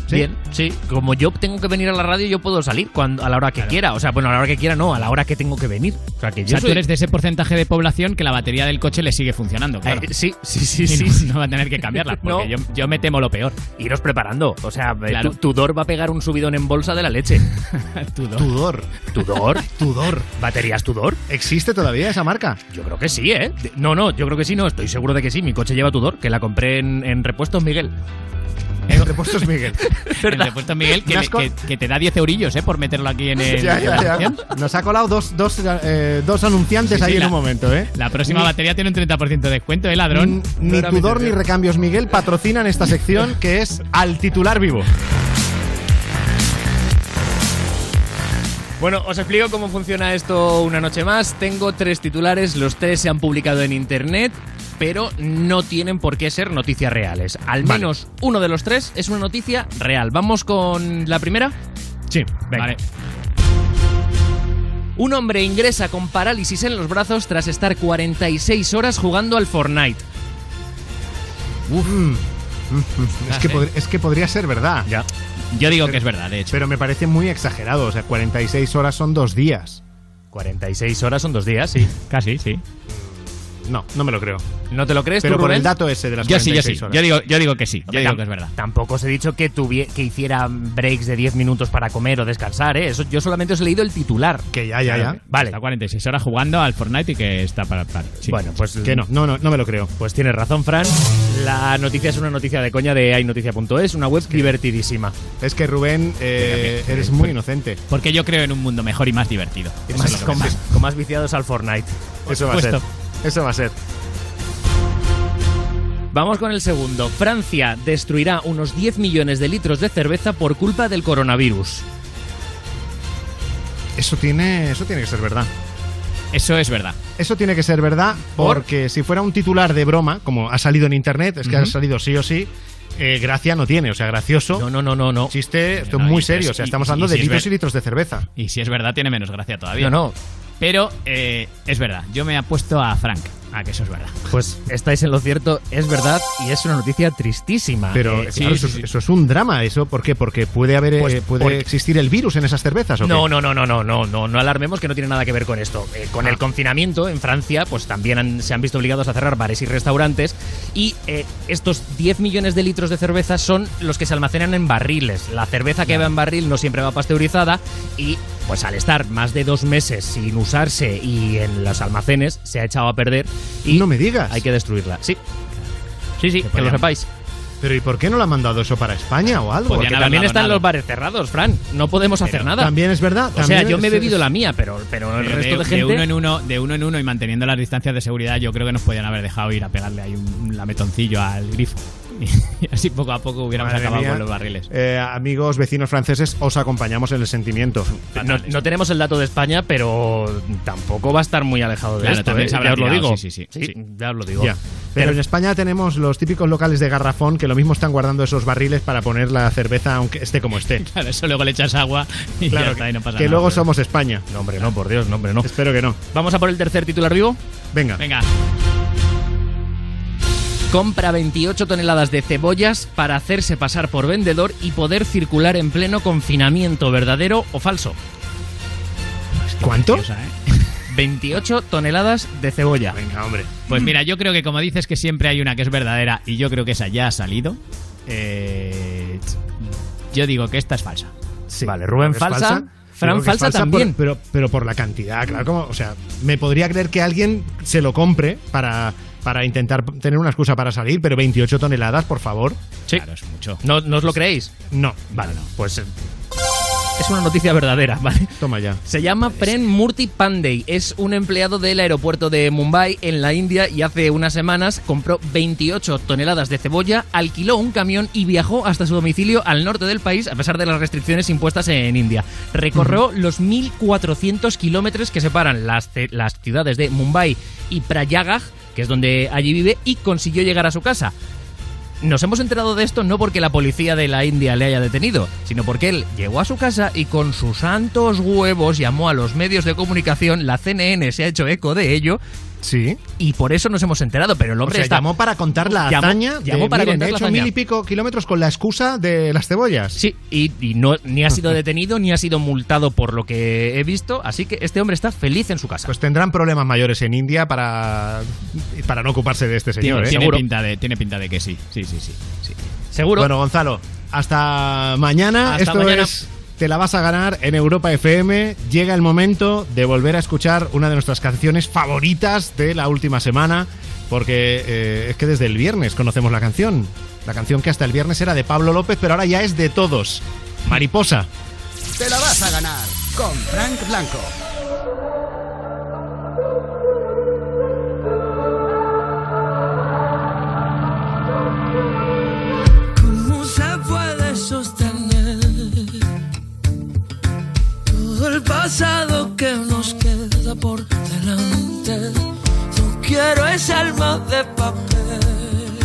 ¿Sí? Bien, sí. Como yo tengo que venir a la radio, yo puedo salir cuando, a la hora que quiera. O sea, bueno, a la hora que quiera no, a la hora que tengo que venir. O sea, que O yo sea, soy- tú eres de ese porcentaje de población que la batería del coche le sigue funcionando, claro. Eh, sí, sí, sí, Y sí, no, sí. no va a tener que cambiarla, porque No. yo, yo me temo lo peor. Iros preparando. O sea, eh, Claro. tu- Tudor va a pegar un subidón en bolsa de la leche. Tudor. Tudor. ¿Tudor? Tudor. ¿Baterías Tudor? ¿Existe todavía esa marca? Yo creo que sí, ¿eh? De- No, no, yo creo que sí, no. Estoy seguro de que sí. Mi coche lleva Tudor, que la compré en, en Repuestos Miguel. En Repuestos Miguel. El repuesto Miguel que, le- que, que te da 10 eurillos, ¿eh? Por meterlo aquí en el. Ya, ya, ya. Nos ha colado dos, dos, eh, dos anunciantes Sí, sí, ahí en la- un momento, ¿eh? La próxima Ni- batería tiene un 30% de descuento, ¿eh, ladrón? Ni Tudor ni. Recambios Miguel patrocinan esta sección que es Al titular vivo. Bueno, os explico cómo funciona esto una noche más. Tengo tres titulares, los tres se han publicado en internet, pero no tienen por qué ser noticias reales. Al Vale. menos uno de los tres es una noticia real. ¿Vamos con la primera? Sí, venga. Vale. Un hombre ingresa con parálisis en los brazos tras estar 46 horas jugando al Fortnite. Mm. Es que, pod- es que podría ser verdad. Ya. Yo digo que es verdad, de hecho. Pero me parece muy exagerado. O sea, 46 horas son dos días. 46 horas son dos días, sí. Casi, sí. No, no me lo creo. ¿No te lo crees Pero tú, por Rubén? el dato ese de las Yo sí, 46 yo sí. horas. Yo digo, yo digo que sí. Yo digo que es verdad. Tampoco os he dicho que, que hiciera breaks de 10 minutos para comer o descansar, ¿eh? Eso, yo solamente os he leído el titular. Que ya, ya, ya. Vale. Está 46 horas jugando al Fortnite y que está para. para- sí. Bueno, pues Que no, no, no, no me lo creo. Pues tienes razón, Fran. La noticia es una noticia de coña de haynoticia.es, una web divertidísima. Es que Rubén, eh, eres muy inocente. Porque yo creo en un mundo mejor y más divertido. Eso Más- es con, más, con más viciados al Fortnite. Eso va a ser. Eso va a ser. Vamos con el segundo. Francia destruirá unos 10 millones de litros de cerveza por culpa del coronavirus. Eso tiene, eso tiene que ser verdad. Eso es verdad. Eso tiene que ser verdad ¿Por? porque si fuera un titular de broma, como ha salido en internet, es que ha salido sí o sí, eh, gracia no tiene. O sea, gracioso. No, no, no, no, no. Chiste, muy serio. O sea, estamos hablando y de si litros y litros de cerveza. Y si es verdad, tiene menos gracia todavía. No, no. Pero eh, es verdad. Yo me apuesto a Frank. A que eso es verdad. Pues estáis en lo cierto, es verdad y es una noticia tristísima. Pero Eh, claro, eso, es- eso es un drama, eso ¿por qué? Porque puede haber eh, Pues, puede porque- existir el virus en esas cervezas ¿o qué? No, no, no, no, no, no, no, no alarmemos que no tiene nada que ver con esto. Eh, con Ah. el confinamiento en Francia, pues también han- se han visto obligados a cerrar bares y restaurantes y eh, estos 10 millones de litros de cerveza son los que se almacenan en barriles. La cerveza que va en barril no siempre va pasteurizada y pues al estar más de dos meses sin usarse y en los almacenes se ha echado a perder y No me digas. hay que destruirla. Sí, sí, sí, que lo sepáis. Pero ¿y por qué no lo han mandado eso para España o algo? Porque también están nada. los bares cerrados, Fran. No podemos hacer nada. También es verdad. O sea, yo me he es- bebido la mía, pero, pero el Pero resto de, de, gente. uno en uno, de uno en uno y manteniendo las distancias de seguridad, yo creo que nos podían haber dejado ir a pegarle ahí un lametoncillo al grifo. Y así poco a poco hubiéramos Madre acabado mía. con los barriles. Eh, amigos vecinos franceses, os acompañamos en el sentimiento. No, no tenemos el dato de España, pero tampoco va a estar muy alejado de Claro, esto. también ¿eh? ya os lo digo. sí, sí, sí. Sí. ya os lo digo. Ya. Pero en España tenemos los típicos locales de garrafón que lo mismo están guardando esos barriles para poner la cerveza aunque esté como esté. Claro, eso luego le echas agua y Claro, ya está, y no pasa que nada. luego somos España. No, hombre, no, por Dios, no, hombre, no. Espero que no. Vamos a por el tercer titular vivo. Venga. Venga. Compra 28 toneladas de cebollas para hacerse pasar por vendedor y poder circular en pleno confinamiento, verdadero o falso. ¿Cuánto? Graciosa, ¿eh? 28 toneladas de cebolla. Venga, hombre. Pues mira, yo creo que como dices que siempre hay una que es verdadera y yo creo que esa ya ha salido, eh, yo digo que esta es falsa. Sí. Vale, Rubén falsa. Fran falsa, por- también. pero, pero por la cantidad, claro. Como, o sea, me podría creer que alguien se lo compre para, para intentar tener una excusa para salir, pero 28 toneladas, por favor. Sí. Claro, es mucho. ¿No, ¿no os lo creéis? No. Vale, pues eh, Es una noticia verdadera, ¿vale? Toma ya. Se llama Pren Murti Pandey. Es un empleado del aeropuerto de Mumbai, en la India, y hace unas semanas compró 28 toneladas de cebolla, alquiló un camión y viajó hasta su domicilio al norte del país, a pesar de las restricciones impuestas en India. Recorrió los 1.400 kilómetros que separan las, las ciudades de Mumbai y Prayagraj, que es donde allí vive, y consiguió llegar a su casa. Nos hemos enterado de esto no porque la policía de la India le haya detenido, sino porque él llegó a su casa y con sus santos huevos llamó a los medios de comunicación, la CNN se ha hecho eco de ello. Sí. Y por eso nos hemos enterado, pero el O hombre sea, está... llamó para contar la Llamó- hazaña. llamó de, para miren, contar he la hecho hazaña". mil y pico kilómetros con la excusa de las cebollas. Sí, y, y no, ni ha sido detenido ni ha sido multado por lo que he visto, así que este hombre está feliz en su casa. Pues tendrán problemas mayores en India para, para no ocuparse de este señor. tiene, ¿eh? tiene pinta de, tiene pinta de que sí. Sí, sí, sí. sí. Seguro. Bueno, Gonzalo, hasta mañana. Hasta Esto mañana. es Te la vas a ganar en Europa FM. Llega el momento de volver a escuchar una de nuestras canciones favoritas de la última semana, porque eh, es que desde el viernes conocemos la canción. La canción que hasta el viernes era de Pablo López, pero ahora ya es de todos. Mariposa. Te la vas a ganar con Frank Blanco. Pasado que nos queda por delante? No quiero esa alma de papel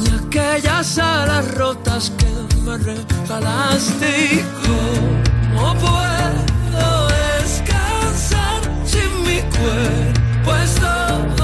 ni aquellas alas rotas que me regalaste. ¿Y ¿Cómo puedo descansar sin mi cuerpo? Es todo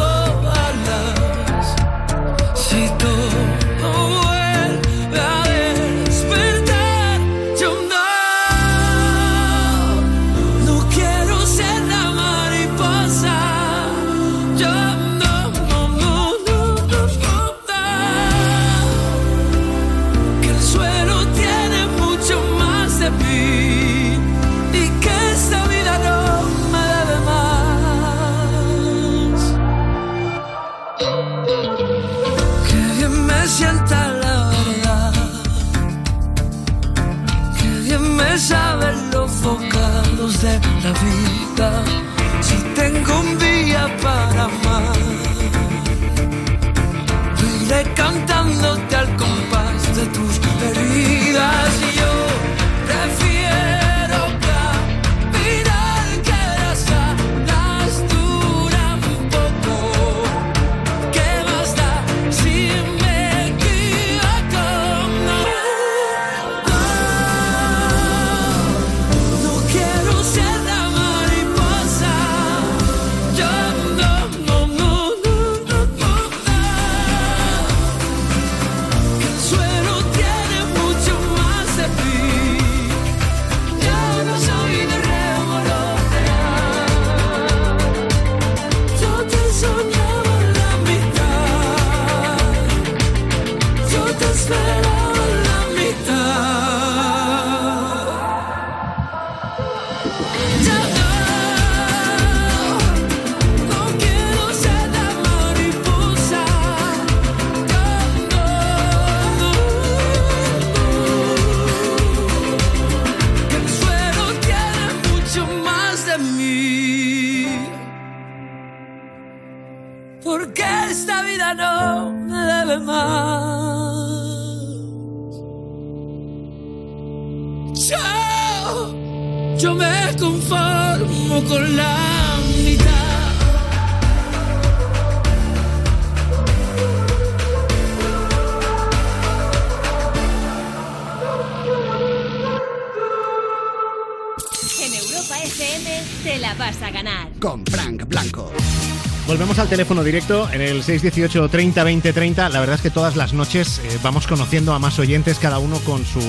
directo en el 618 30 20 30. La verdad es que todas las noches eh, vamos conociendo a más oyentes, cada uno con su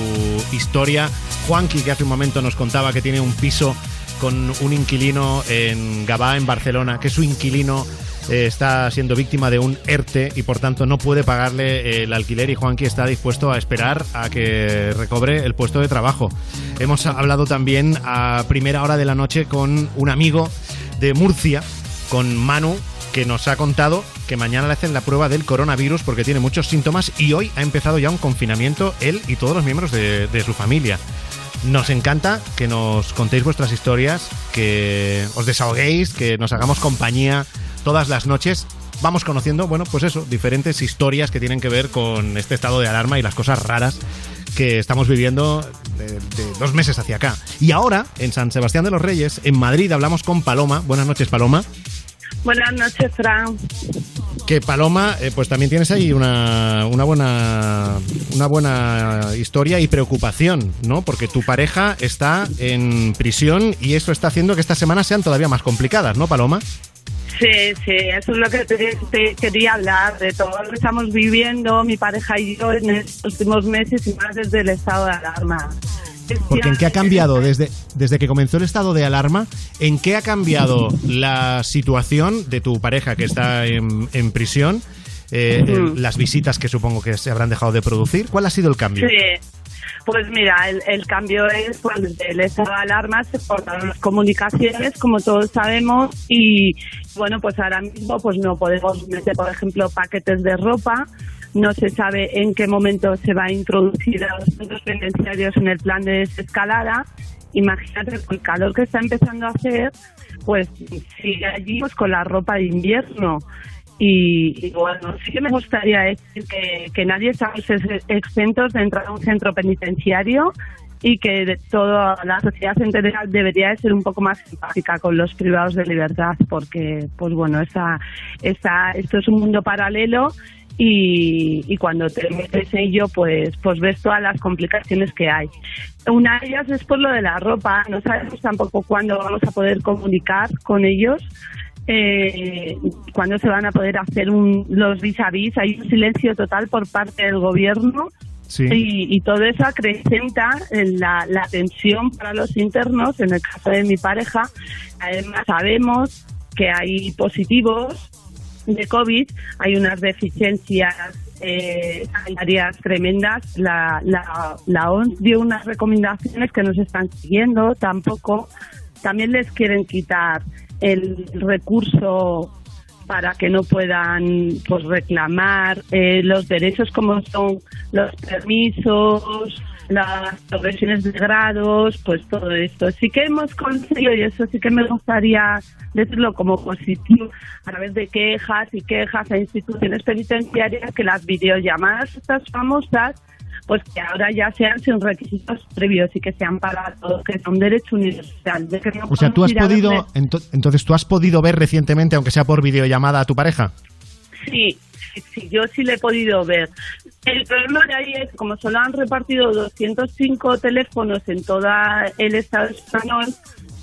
historia. Juanqui, que hace un momento nos contaba que tiene un piso con un inquilino en Gabá, en Barcelona, que su inquilino eh, está siendo víctima de un ERTE y por tanto no puede pagarle eh, el alquiler y Juanqui está dispuesto a esperar a que recobre el puesto de trabajo. Hemos hablado también a primera hora de la noche con un amigo de Murcia, con Manu, que nos ha contado que mañana le hacen la prueba del coronavirus porque tiene muchos síntomas y hoy ha empezado ya un confinamiento él y todos los miembros de, de su familia. Nos encanta que nos contéis vuestras historias, que os desahoguéis, que nos hagamos compañía todas las noches. Vamos conociendo, bueno, pues eso, diferentes historias que tienen que ver con este estado de alarma y las cosas raras que estamos viviendo de, de dos meses hacia acá. Y ahora, en San Sebastián de los Reyes, en Madrid, hablamos con Paloma. Buenas noches, Paloma. Buenas noches, Fran. Que Paloma, eh, pues también tienes ahí una, una buena una buena historia y preocupación, ¿no? Porque tu pareja está en prisión y eso está haciendo que estas semanas sean todavía más complicadas, ¿no, Paloma? Sí, sí, eso es lo que te, te quería hablar, de todo lo que estamos viviendo, mi pareja y yo, en estos últimos meses y más desde el estado de alarma. Porque ¿en qué ha cambiado desde, desde que comenzó el estado de alarma? ¿En qué ha cambiado la situación de tu pareja que está en, en prisión? Eh, el- las visitas que supongo que se habrán dejado de producir. ¿Cuál ha sido el cambio? Sí, pues mira, el, el cambio es pues del estado de alarma se cortaron las comunicaciones, como todos sabemos, y bueno, pues ahora mismo pues no podemos meter, por ejemplo, paquetes de ropa, no se sabe en qué momento se va a introducir a los centros penitenciarios en el plan de desescalada. Imagínate con el calor que está empezando a hacer, pues sigue allí pues con la ropa de invierno. Y, bueno, sí que me gustaría decir que, que nadie estamos ex- exentos de entrar a un centro penitenciario y que de toda la sociedad entera debería de ser un poco más simpática con los privados de libertad porque, pues bueno, esa, esa, esto es un mundo paralelo y, y cuando te metes en ello, pues, pues ves todas las complicaciones que hay. Una de ellas es por lo de la ropa. No sabemos tampoco cuándo vamos a poder comunicar con ellos eh, cuándo se van a poder hacer un, los vis a vis. Hay un silencio total por parte del gobierno Sí. y, y todo eso acrecenta en la, la tensión para los internos. En el caso de mi pareja, además sabemos que hay positivos de COVID, hay unas deficiencias eh, sanitarias tremendas. La, la, la dio unas recomendaciones que no se están siguiendo tampoco. También les quieren quitar el recurso para que no puedan pues reclamar eh, los derechos como son los permisos, las progresiones de grados, pues todo esto. Sí que hemos conseguido, y eso sí que me gustaría decirlo como positivo, a través de quejas y quejas a instituciones penitenciarias, que las videollamadas estas famosas pues que ahora ya sean sin requisitos previos y que sean para todos, que son derecho universal. de que no O sea, tú has podido, entonces tú has podido ver recientemente, aunque sea por videollamada, a tu pareja. Sí, sí, yo sí le he podido ver. El problema de ahí es, como solo han repartido 205 teléfonos en todo el Estado español,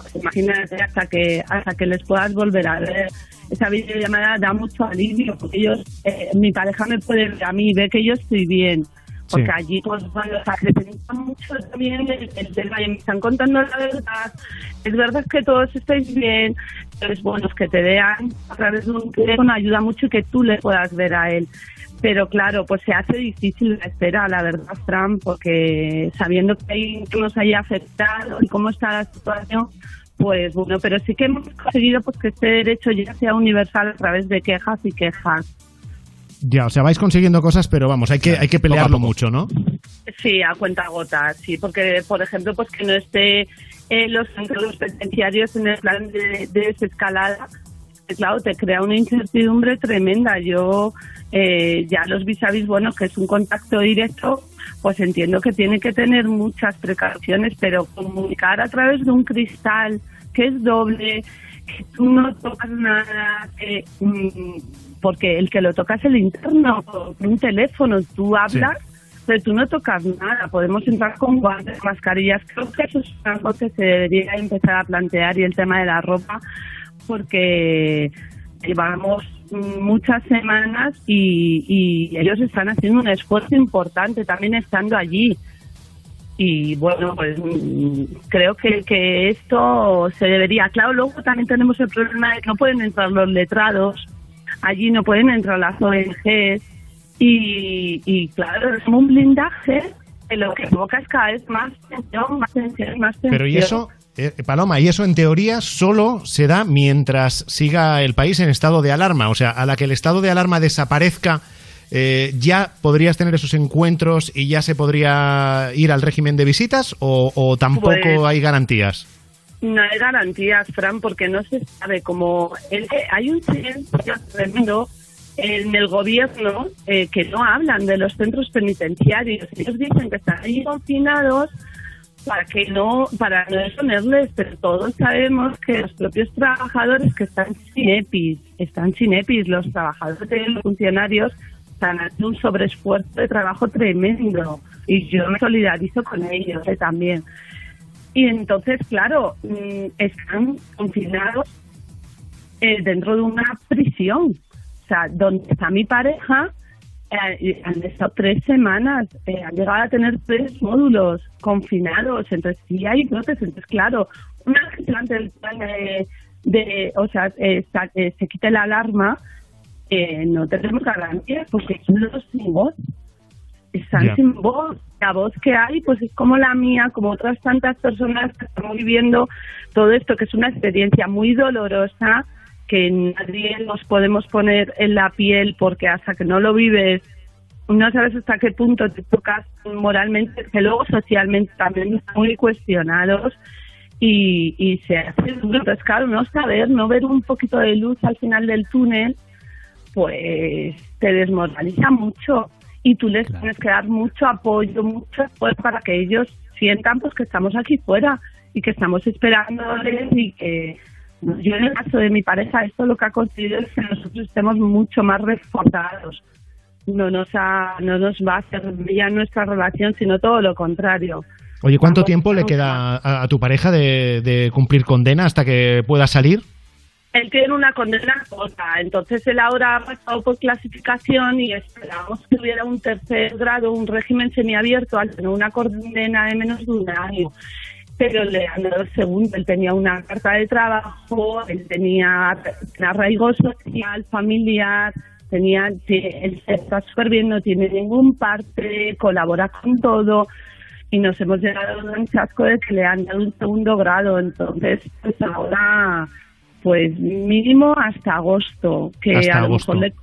pues imagínate hasta que, hasta que les puedas volver a ver. Esa videollamada da mucho alivio, porque ellos, eh, mi pareja me puede ver a mí, ve que yo estoy bien. Porque Sí. allí, pues, bueno, se acrecenta mucho también el, el tema y me están contando la verdad. Es verdad que todos estáis bien, pero es bueno que te vean a través de un teléfono, ayuda mucho que tú le puedas ver a él. Pero claro, pues se hace difícil la espera, la verdad, Fran, porque sabiendo que, hay, que nos haya afectado y cómo está la situación, pues bueno, pero sí que hemos conseguido pues que este derecho ya sea universal a través de quejas y quejas. Ya, o sea, vais consiguiendo cosas, pero vamos, hay que, hay que pelearlo mucho, ¿no? Sí, a cuenta gota, sí, porque por ejemplo, pues que no esté eh, los centros penitenciarios en el plan de, de desescalada, que, claro, te crea una incertidumbre tremenda. Yo eh, ya los vis a vis, bueno, que es un contacto directo, pues entiendo que tiene que tener muchas precauciones, pero comunicar a través de un cristal que es doble, que tú no tocas nada, que, mm, porque el que lo toca es el interno, un teléfono, tú hablas pero tú no tocas nada, podemos entrar con guantes, mascarillas, creo que eso es algo que se debería empezar a plantear y el tema de la ropa, porque llevamos muchas semanas y, y ellos están haciendo un esfuerzo importante también estando allí. Y bueno, pues mm, creo que, que esto se debería. Claro, luego también tenemos el problema de que no pueden entrar los letrados, allí no pueden entrar las ONGs y, y claro, es como un blindaje que lo que provoca es cada vez más tensión, más tensión, más tensión. Pero y eso, eh, Paloma, y eso en teoría solo se da mientras siga el país en estado de alarma. O sea, a la que el estado de alarma desaparezca, eh, ¿ya podrías tener esos encuentros y ya se podría ir al régimen de visitas o, o tampoco Pues- hay garantías? No hay garantías, Fran, porque no se sabe cómo... que hay un silencio tremendo en el gobierno eh, que no hablan de los centros penitenciarios. Ellos dicen que están ahí confinados para que no para no exponerles, pero todos sabemos que los propios trabajadores que están sin EPIs, están sin EPIs, los trabajadores y los funcionarios están haciendo un sobreesfuerzo de trabajo tremendo y yo me solidarizo con ellos eh, también. Y entonces, claro, mm, están confinados eh, dentro de una prisión. O sea, donde está mi pareja, eh, han estado tres semanas, eh, han llegado a tener tres módulos confinados. Entonces, sí hay brotes. Entonces, claro, una vez que durante el plan de, de- o sea, eh, eh, se quite la alarma, eh, no tenemos garantías porque son los sin voz están Ya. sin voz. La voz que hay, pues es como la mía, como otras tantas personas que estamos viviendo todo esto, que es una experiencia muy dolorosa, que nadie nos podemos poner en la piel porque hasta que no lo vives, no sabes hasta qué punto te tocas moralmente, que luego socialmente también están muy cuestionados y, y se hace duro. Entonces, claro, no saber, no ver un poquito de luz al final del túnel, pues te desmoraliza mucho y tú les tienes que dar mucho apoyo, mucho esfuerzo para que ellos sientan pues que estamos aquí fuera y que estamos esperándoles y que yo en el caso de mi pareja esto lo que ha conseguido es que nosotros estemos mucho más reforzados. No nos ha, no nos va a hacer ya nuestra relación sino todo lo contrario. Oye, ¿cuánto tiempo le queda a, a tu pareja de, de cumplir condena hasta que pueda salir? Él tiene una condena corta, entonces él ahora ha pasado por clasificación y esperamos que hubiera un tercer grado, un régimen semiabierto al tener una condena de menos de un año. Pero le han dado el segundo, él tenía una carta de trabajo, él tenía arraigo social, familiar, tenía, te- él está súper bien, no tiene ningún parte, colabora con todo y nos hemos llegado a un chasco de que le han dado un segundo grado, entonces pues ahora pues mínimo hasta agosto, que Hasta a lo agosto. mejor le,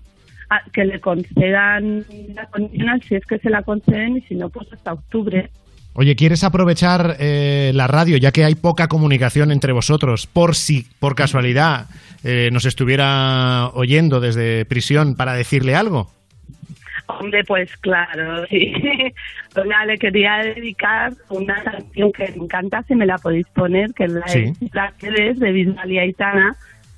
a- que le concedan la condena si es que se la conceden y si no pues hasta octubre. Oye, ¿quieres aprovechar eh, la radio, ya que hay poca comunicación entre vosotros, por si, por casualidad, eh, nos estuviera oyendo desde prisión para decirle algo? Hombre, pues claro, sí. Hola, le quería dedicar una canción que me encanta, si me la podéis poner, que es la Sí. de de Bisbal y Aitana,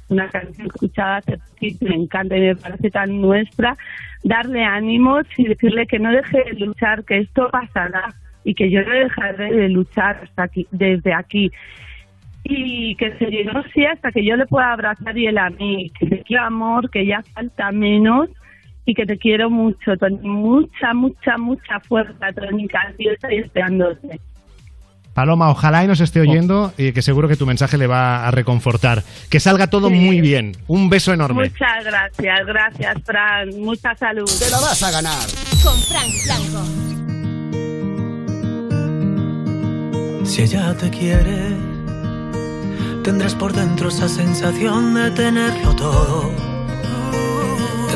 una canción escuchada hace poquito, me encanta y me parece tan nuestra. Darle ánimos y decirle que no deje de luchar, que esto pasará y que yo no dejaré de luchar hasta aquí, desde aquí y que seguiremos sí hasta que yo le pueda abrazar y él a mí, que te quiero amor, que ya falta menos y que te quiero mucho, Toni. mucha, mucha, mucha fuerza, Tónica, yo estoy esperándote. Paloma, ojalá y nos esté oyendo y que seguro que tu mensaje le va a reconfortar. Que salga todo muy bien. Un beso enorme. Muchas gracias, gracias, Fran, mucha salud. Te la vas a ganar. Con Frank Blanco. Si ella te quiere, tendrás por dentro esa sensación de tenerlo todo.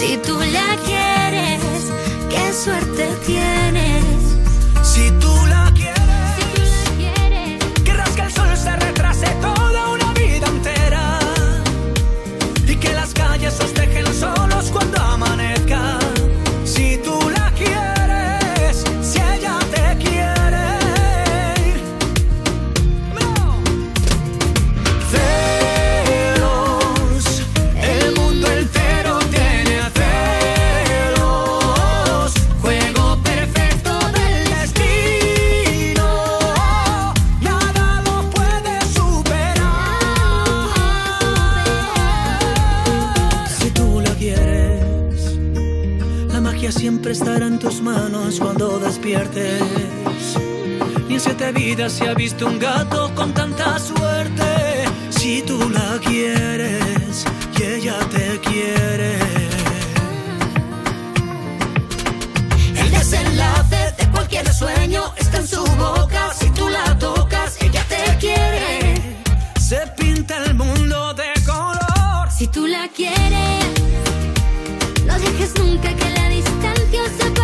Si tú la quieres, qué suerte tienes. Si tú la quieres, querrás que el sol se retrase toda despiertes. Ni en siete vidas se ha visto un gato con tanta suerte. Si tú la quieres y ella te quiere. El desenlace de cualquier sueño está en su boca. Si tú la tocas, ella te quiere. Se pinta el mundo de color. Si tú la quieres, no dejes nunca que la distancia separe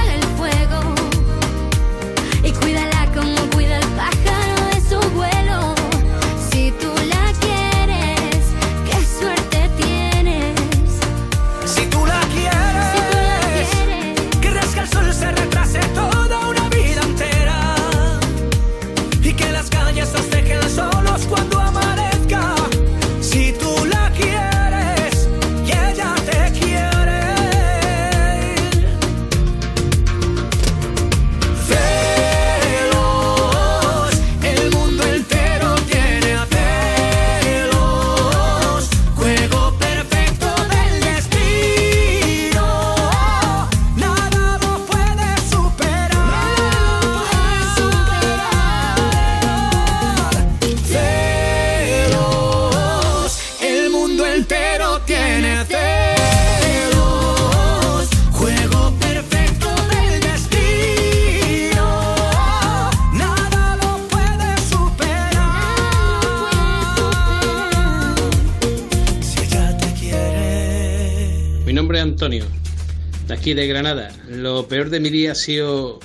aquí de Granada. Lo peor de mi día ha sido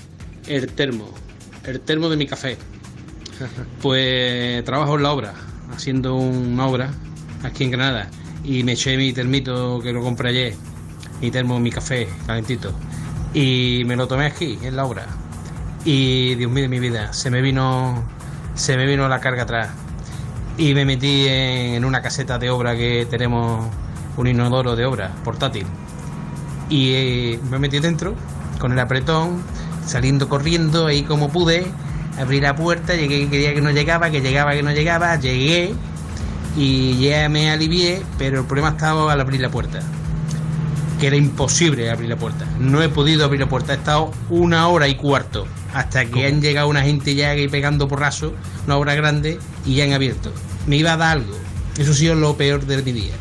el termo, el termo de mi café. Pues trabajo en la obra, haciendo una obra aquí en Granada. Y me eché mi termito que lo compré ayer, mi termo, mi café calentito. Y me lo tomé aquí, en la obra. Y Dios mío de mi vida, se me vino, se me vino la carga atrás. Y me metí en, en una caseta de obra que tenemos, un inodoro de obra portátil. Y eh, me metí dentro con el apretón, saliendo corriendo ahí como pude, abrí la puerta, llegué, quería que no llegaba, que llegaba, que no llegaba, llegué y ya me alivié, pero el problema estaba al abrir la puerta, que era imposible abrir la puerta. No he podido abrir la puerta, he estado una hora y cuarto hasta que han llegado una gente ya ahí pegando porrazo, una obra grande, y ya han abierto. Me iba a dar algo. Eso ha sido lo peor de mi día.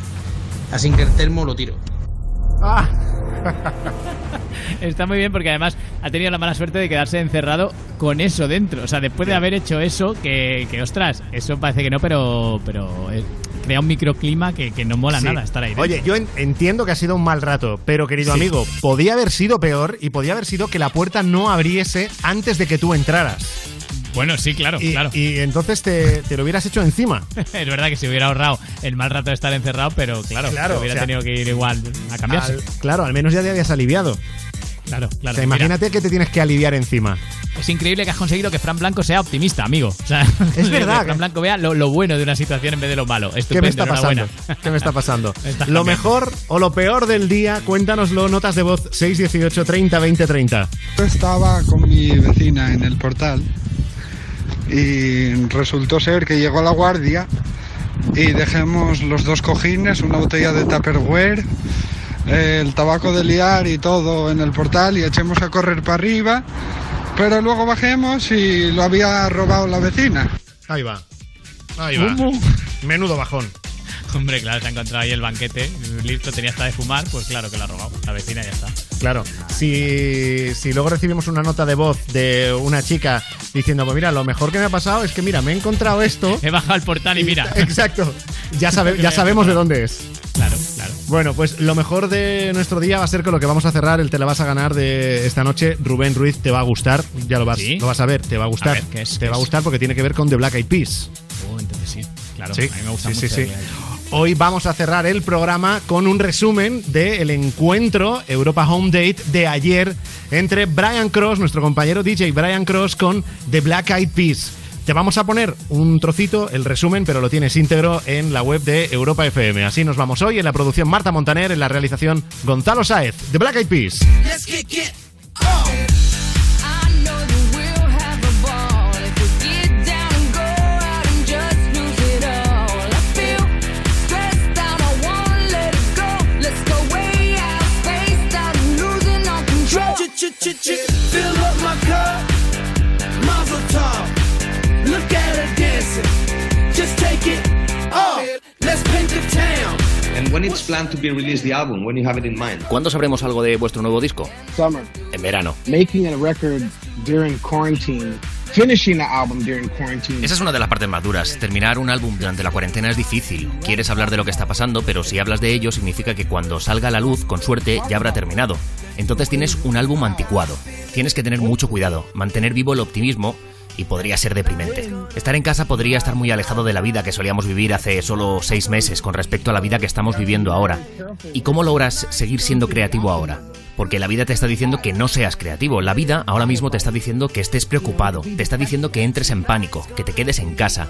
Así que el termo lo tiro. Está muy bien porque además ha tenido la mala suerte de quedarse encerrado con eso dentro. O sea, después de haber hecho eso, que, que ostras, eso parece que no, pero, pero eh, crea un microclima que, que no mola Sí. nada estar ahí. dentro. Oye, yo en- entiendo que ha sido un mal rato, pero querido Sí. amigo, podía haber sido peor y podía haber sido que la puerta no abriese antes de que tú entraras. Bueno, sí, claro, y, claro. Y entonces te, te lo hubieras hecho encima. es verdad que se hubiera ahorrado el mal rato de estar encerrado, pero claro, Claro, hubiera o sea, tenido que ir igual a cambiarse. Al- claro, al menos ya te habías aliviado. Claro, claro. O sea, Mira, imagínate que te tienes que aliviar encima. es increíble que has conseguido que Fran Blanco sea optimista, amigo. O sea, Es verdad. Que Fran Blanco vea lo, lo bueno de una situación en vez de lo malo. ¿Qué Estupendo, me está pasando? ¿Qué me está pasando? Lo cambiando. mejor o lo peor del día, cuéntanoslo, notas de voz 618 30 20 30. Yo estaba con mi vecina en el portal y resultó ser que llegó la guardia y dejemos los dos cojines, una botella de Tupperware, el tabaco de liar y todo en el portal y echemos a correr para arriba, pero luego bajemos y lo había robado la vecina. Ahí va. Ahí va. Menudo bajón. Hombre, claro, se ha encontrado ahí el banquete, listo, tenía hasta de fumar, pues claro que lo ha robado. La vecina ya está. Claro, si, si luego recibimos una nota de voz de una chica diciendo, pues mira, lo mejor que me ha pasado es que mira, me he encontrado esto. He bajado al portal y mira. Exacto. Ya, sabe- ya sabemos de dónde es. Claro, claro. Bueno, pues lo mejor de nuestro día va a ser con lo que vamos a cerrar, el te la vas a ganar de esta noche. Rubén Ruiz te va a gustar, ya lo vas, ¿Sí? lo vas a ver, te va a gustar. A ver, ¿qué es? te ¿Qué va a gustar porque tiene que ver con The Black Eyed Peas. Oh, entonces sí, claro. Sí, a mí me gusta sí, mucho. sí, sí. Hoy vamos a cerrar el programa con un resumen del encuentro Europa Home Date de ayer entre Brian Cross, nuestro compañero DJ Brian Cross, con The Black Eyed Peas. Te vamos a poner un trocito, el resumen, pero lo tienes íntegro en la web de Europa FM. Así nos vamos hoy en la producción Marta Montaner, en la realización Gonzalo Sáez, The Black Eyed Peas. Let's it. town. ¿Cuándo sabremos algo de vuestro nuevo disco? Summer. En verano. Making a record during quarantine. Finishing the album during quarantine. Esa es una de las partes más duras. Terminar un álbum durante la cuarentena es difícil. Quieres hablar de lo que está pasando, pero si hablas de ello significa que cuando salga a la luz, con suerte, ya habrá terminado. Entonces tienes un álbum anticuado. Tienes que tener mucho cuidado, mantener vivo el optimismo y podría ser deprimente. Estar en casa podría estar muy alejado de la vida que solíamos vivir hace solo seis meses con respecto a la vida que estamos viviendo ahora. ¿Y cómo logras seguir siendo creativo ahora? Porque la vida te está diciendo que no seas creativo. La vida ahora mismo te está diciendo que estés preocupado. Te está diciendo que entres en pánico, que te quedes en casa.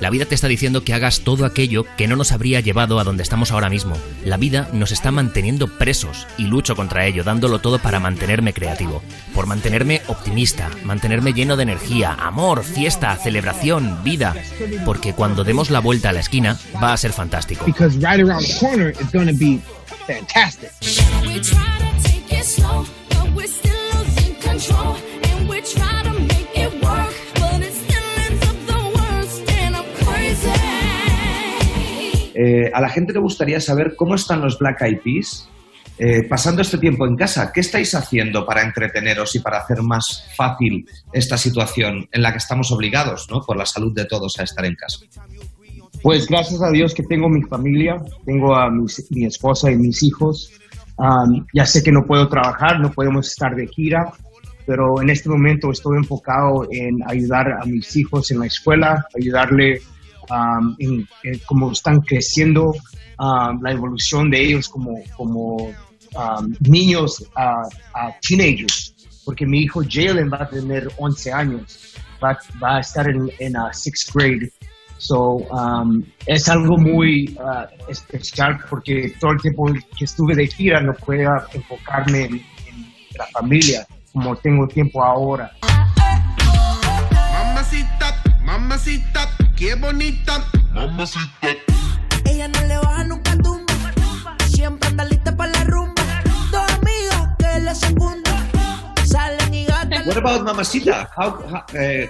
La vida te está diciendo que hagas todo aquello que no nos habría llevado a donde estamos ahora mismo. La vida nos está manteniendo presos y lucho contra ello, dándolo todo para mantenerme creativo. Por mantenerme optimista, mantenerme lleno de energía, amor, fiesta, celebración, vida. Porque cuando demos la vuelta a la esquina va a ser fantástico. Fantastic. We try to take it slow, but we're still losing control. And we try to make it work, but it still ends up the worst. And I'm crazy. Eh, a la gente le gustaría saber cómo están los Black Eyed Peas eh, pasando este tiempo en casa. ¿Qué estáis haciendo para entreteneros y para hacer más fácil esta situación en la que estamos obligados, ¿no? por la salud de todos, a estar en casa? Pues gracias a Dios que tengo mi familia, tengo a mis- mi esposa y mis hijos. Ya sé que no puedo trabajar, no podemos estar de gira, pero en este momento estoy enfocado en ayudar a mis hijos en la escuela, ayudarle um, en, están creciendo, la evolución de ellos como, como niños a, a teenagers, porque mi hijo Jalen va a tener 11 años, va, va a estar en, en sixth grade So, um, es algo muy uh, especial porque todo el tiempo que estuve de gira no pude enfocarme en, en la familia como tengo tiempo ahora. Mamacita, mamacita, qué bonita. Mamacita. Ella no le baja nunca tumba. Siempre anda lista para la rumba. Dos amigas que le secundan. Salen y gastan. What about Mamacita? How, how, eh,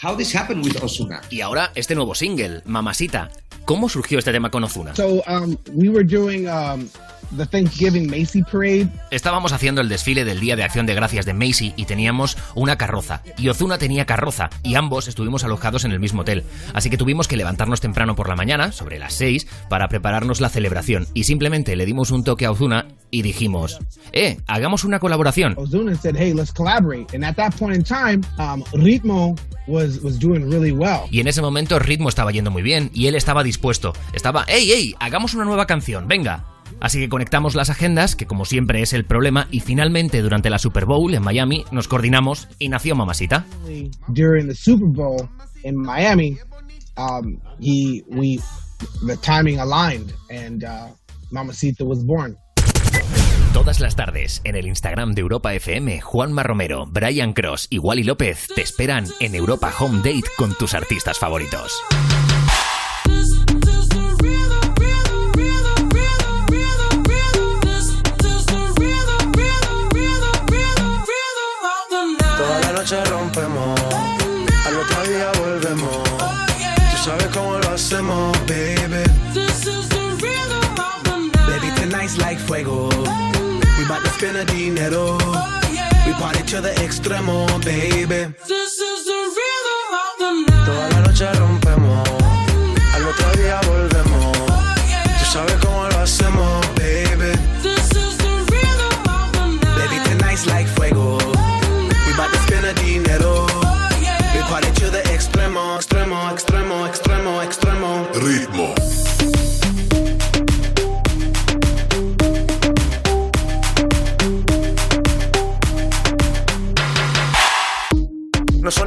how this happened with Osuna? Y ahora este nuevo single, Mamasita. ¿Cómo surgió este tema con Ozuna? So, um, we were doing um, the Thanksgiving Macy Parade. Estábamos haciendo el desfile del Día de Acción de Gracias de Macy y teníamos una carroza. Y Ozuna tenía carroza y ambos estuvimos alojados en el mismo hotel. Así que tuvimos que levantarnos temprano por la mañana, sobre las 6, para prepararnos la celebración. Y simplemente le dimos un toque a Ozuna y dijimos, eh, hagamos una colaboración. Ozuna said, "Hey, let's collaborate." And at that point in time, um, Ritmo was was doing really well. Y en ese momento ritmo estaba yendo muy bien y él estaba dispuesto. Estaba, ¡Ey, ey! Hagamos una nueva canción, venga. Así que conectamos las agendas, que como siempre es el problema, y finalmente durante la Super Bowl en Miami nos coordinamos y nació Mamasita. During the Super Bowl in Miami, um, he we the timing aligned, and uh, Mamacita was born. Todas las tardes en el Instagram de Europa FM, Juanma Romero, Brian Cross y Wally López te esperan en Europa Home Date con tus artistas favoritos. Bout to spend a dinero. We party to the extremo, baby.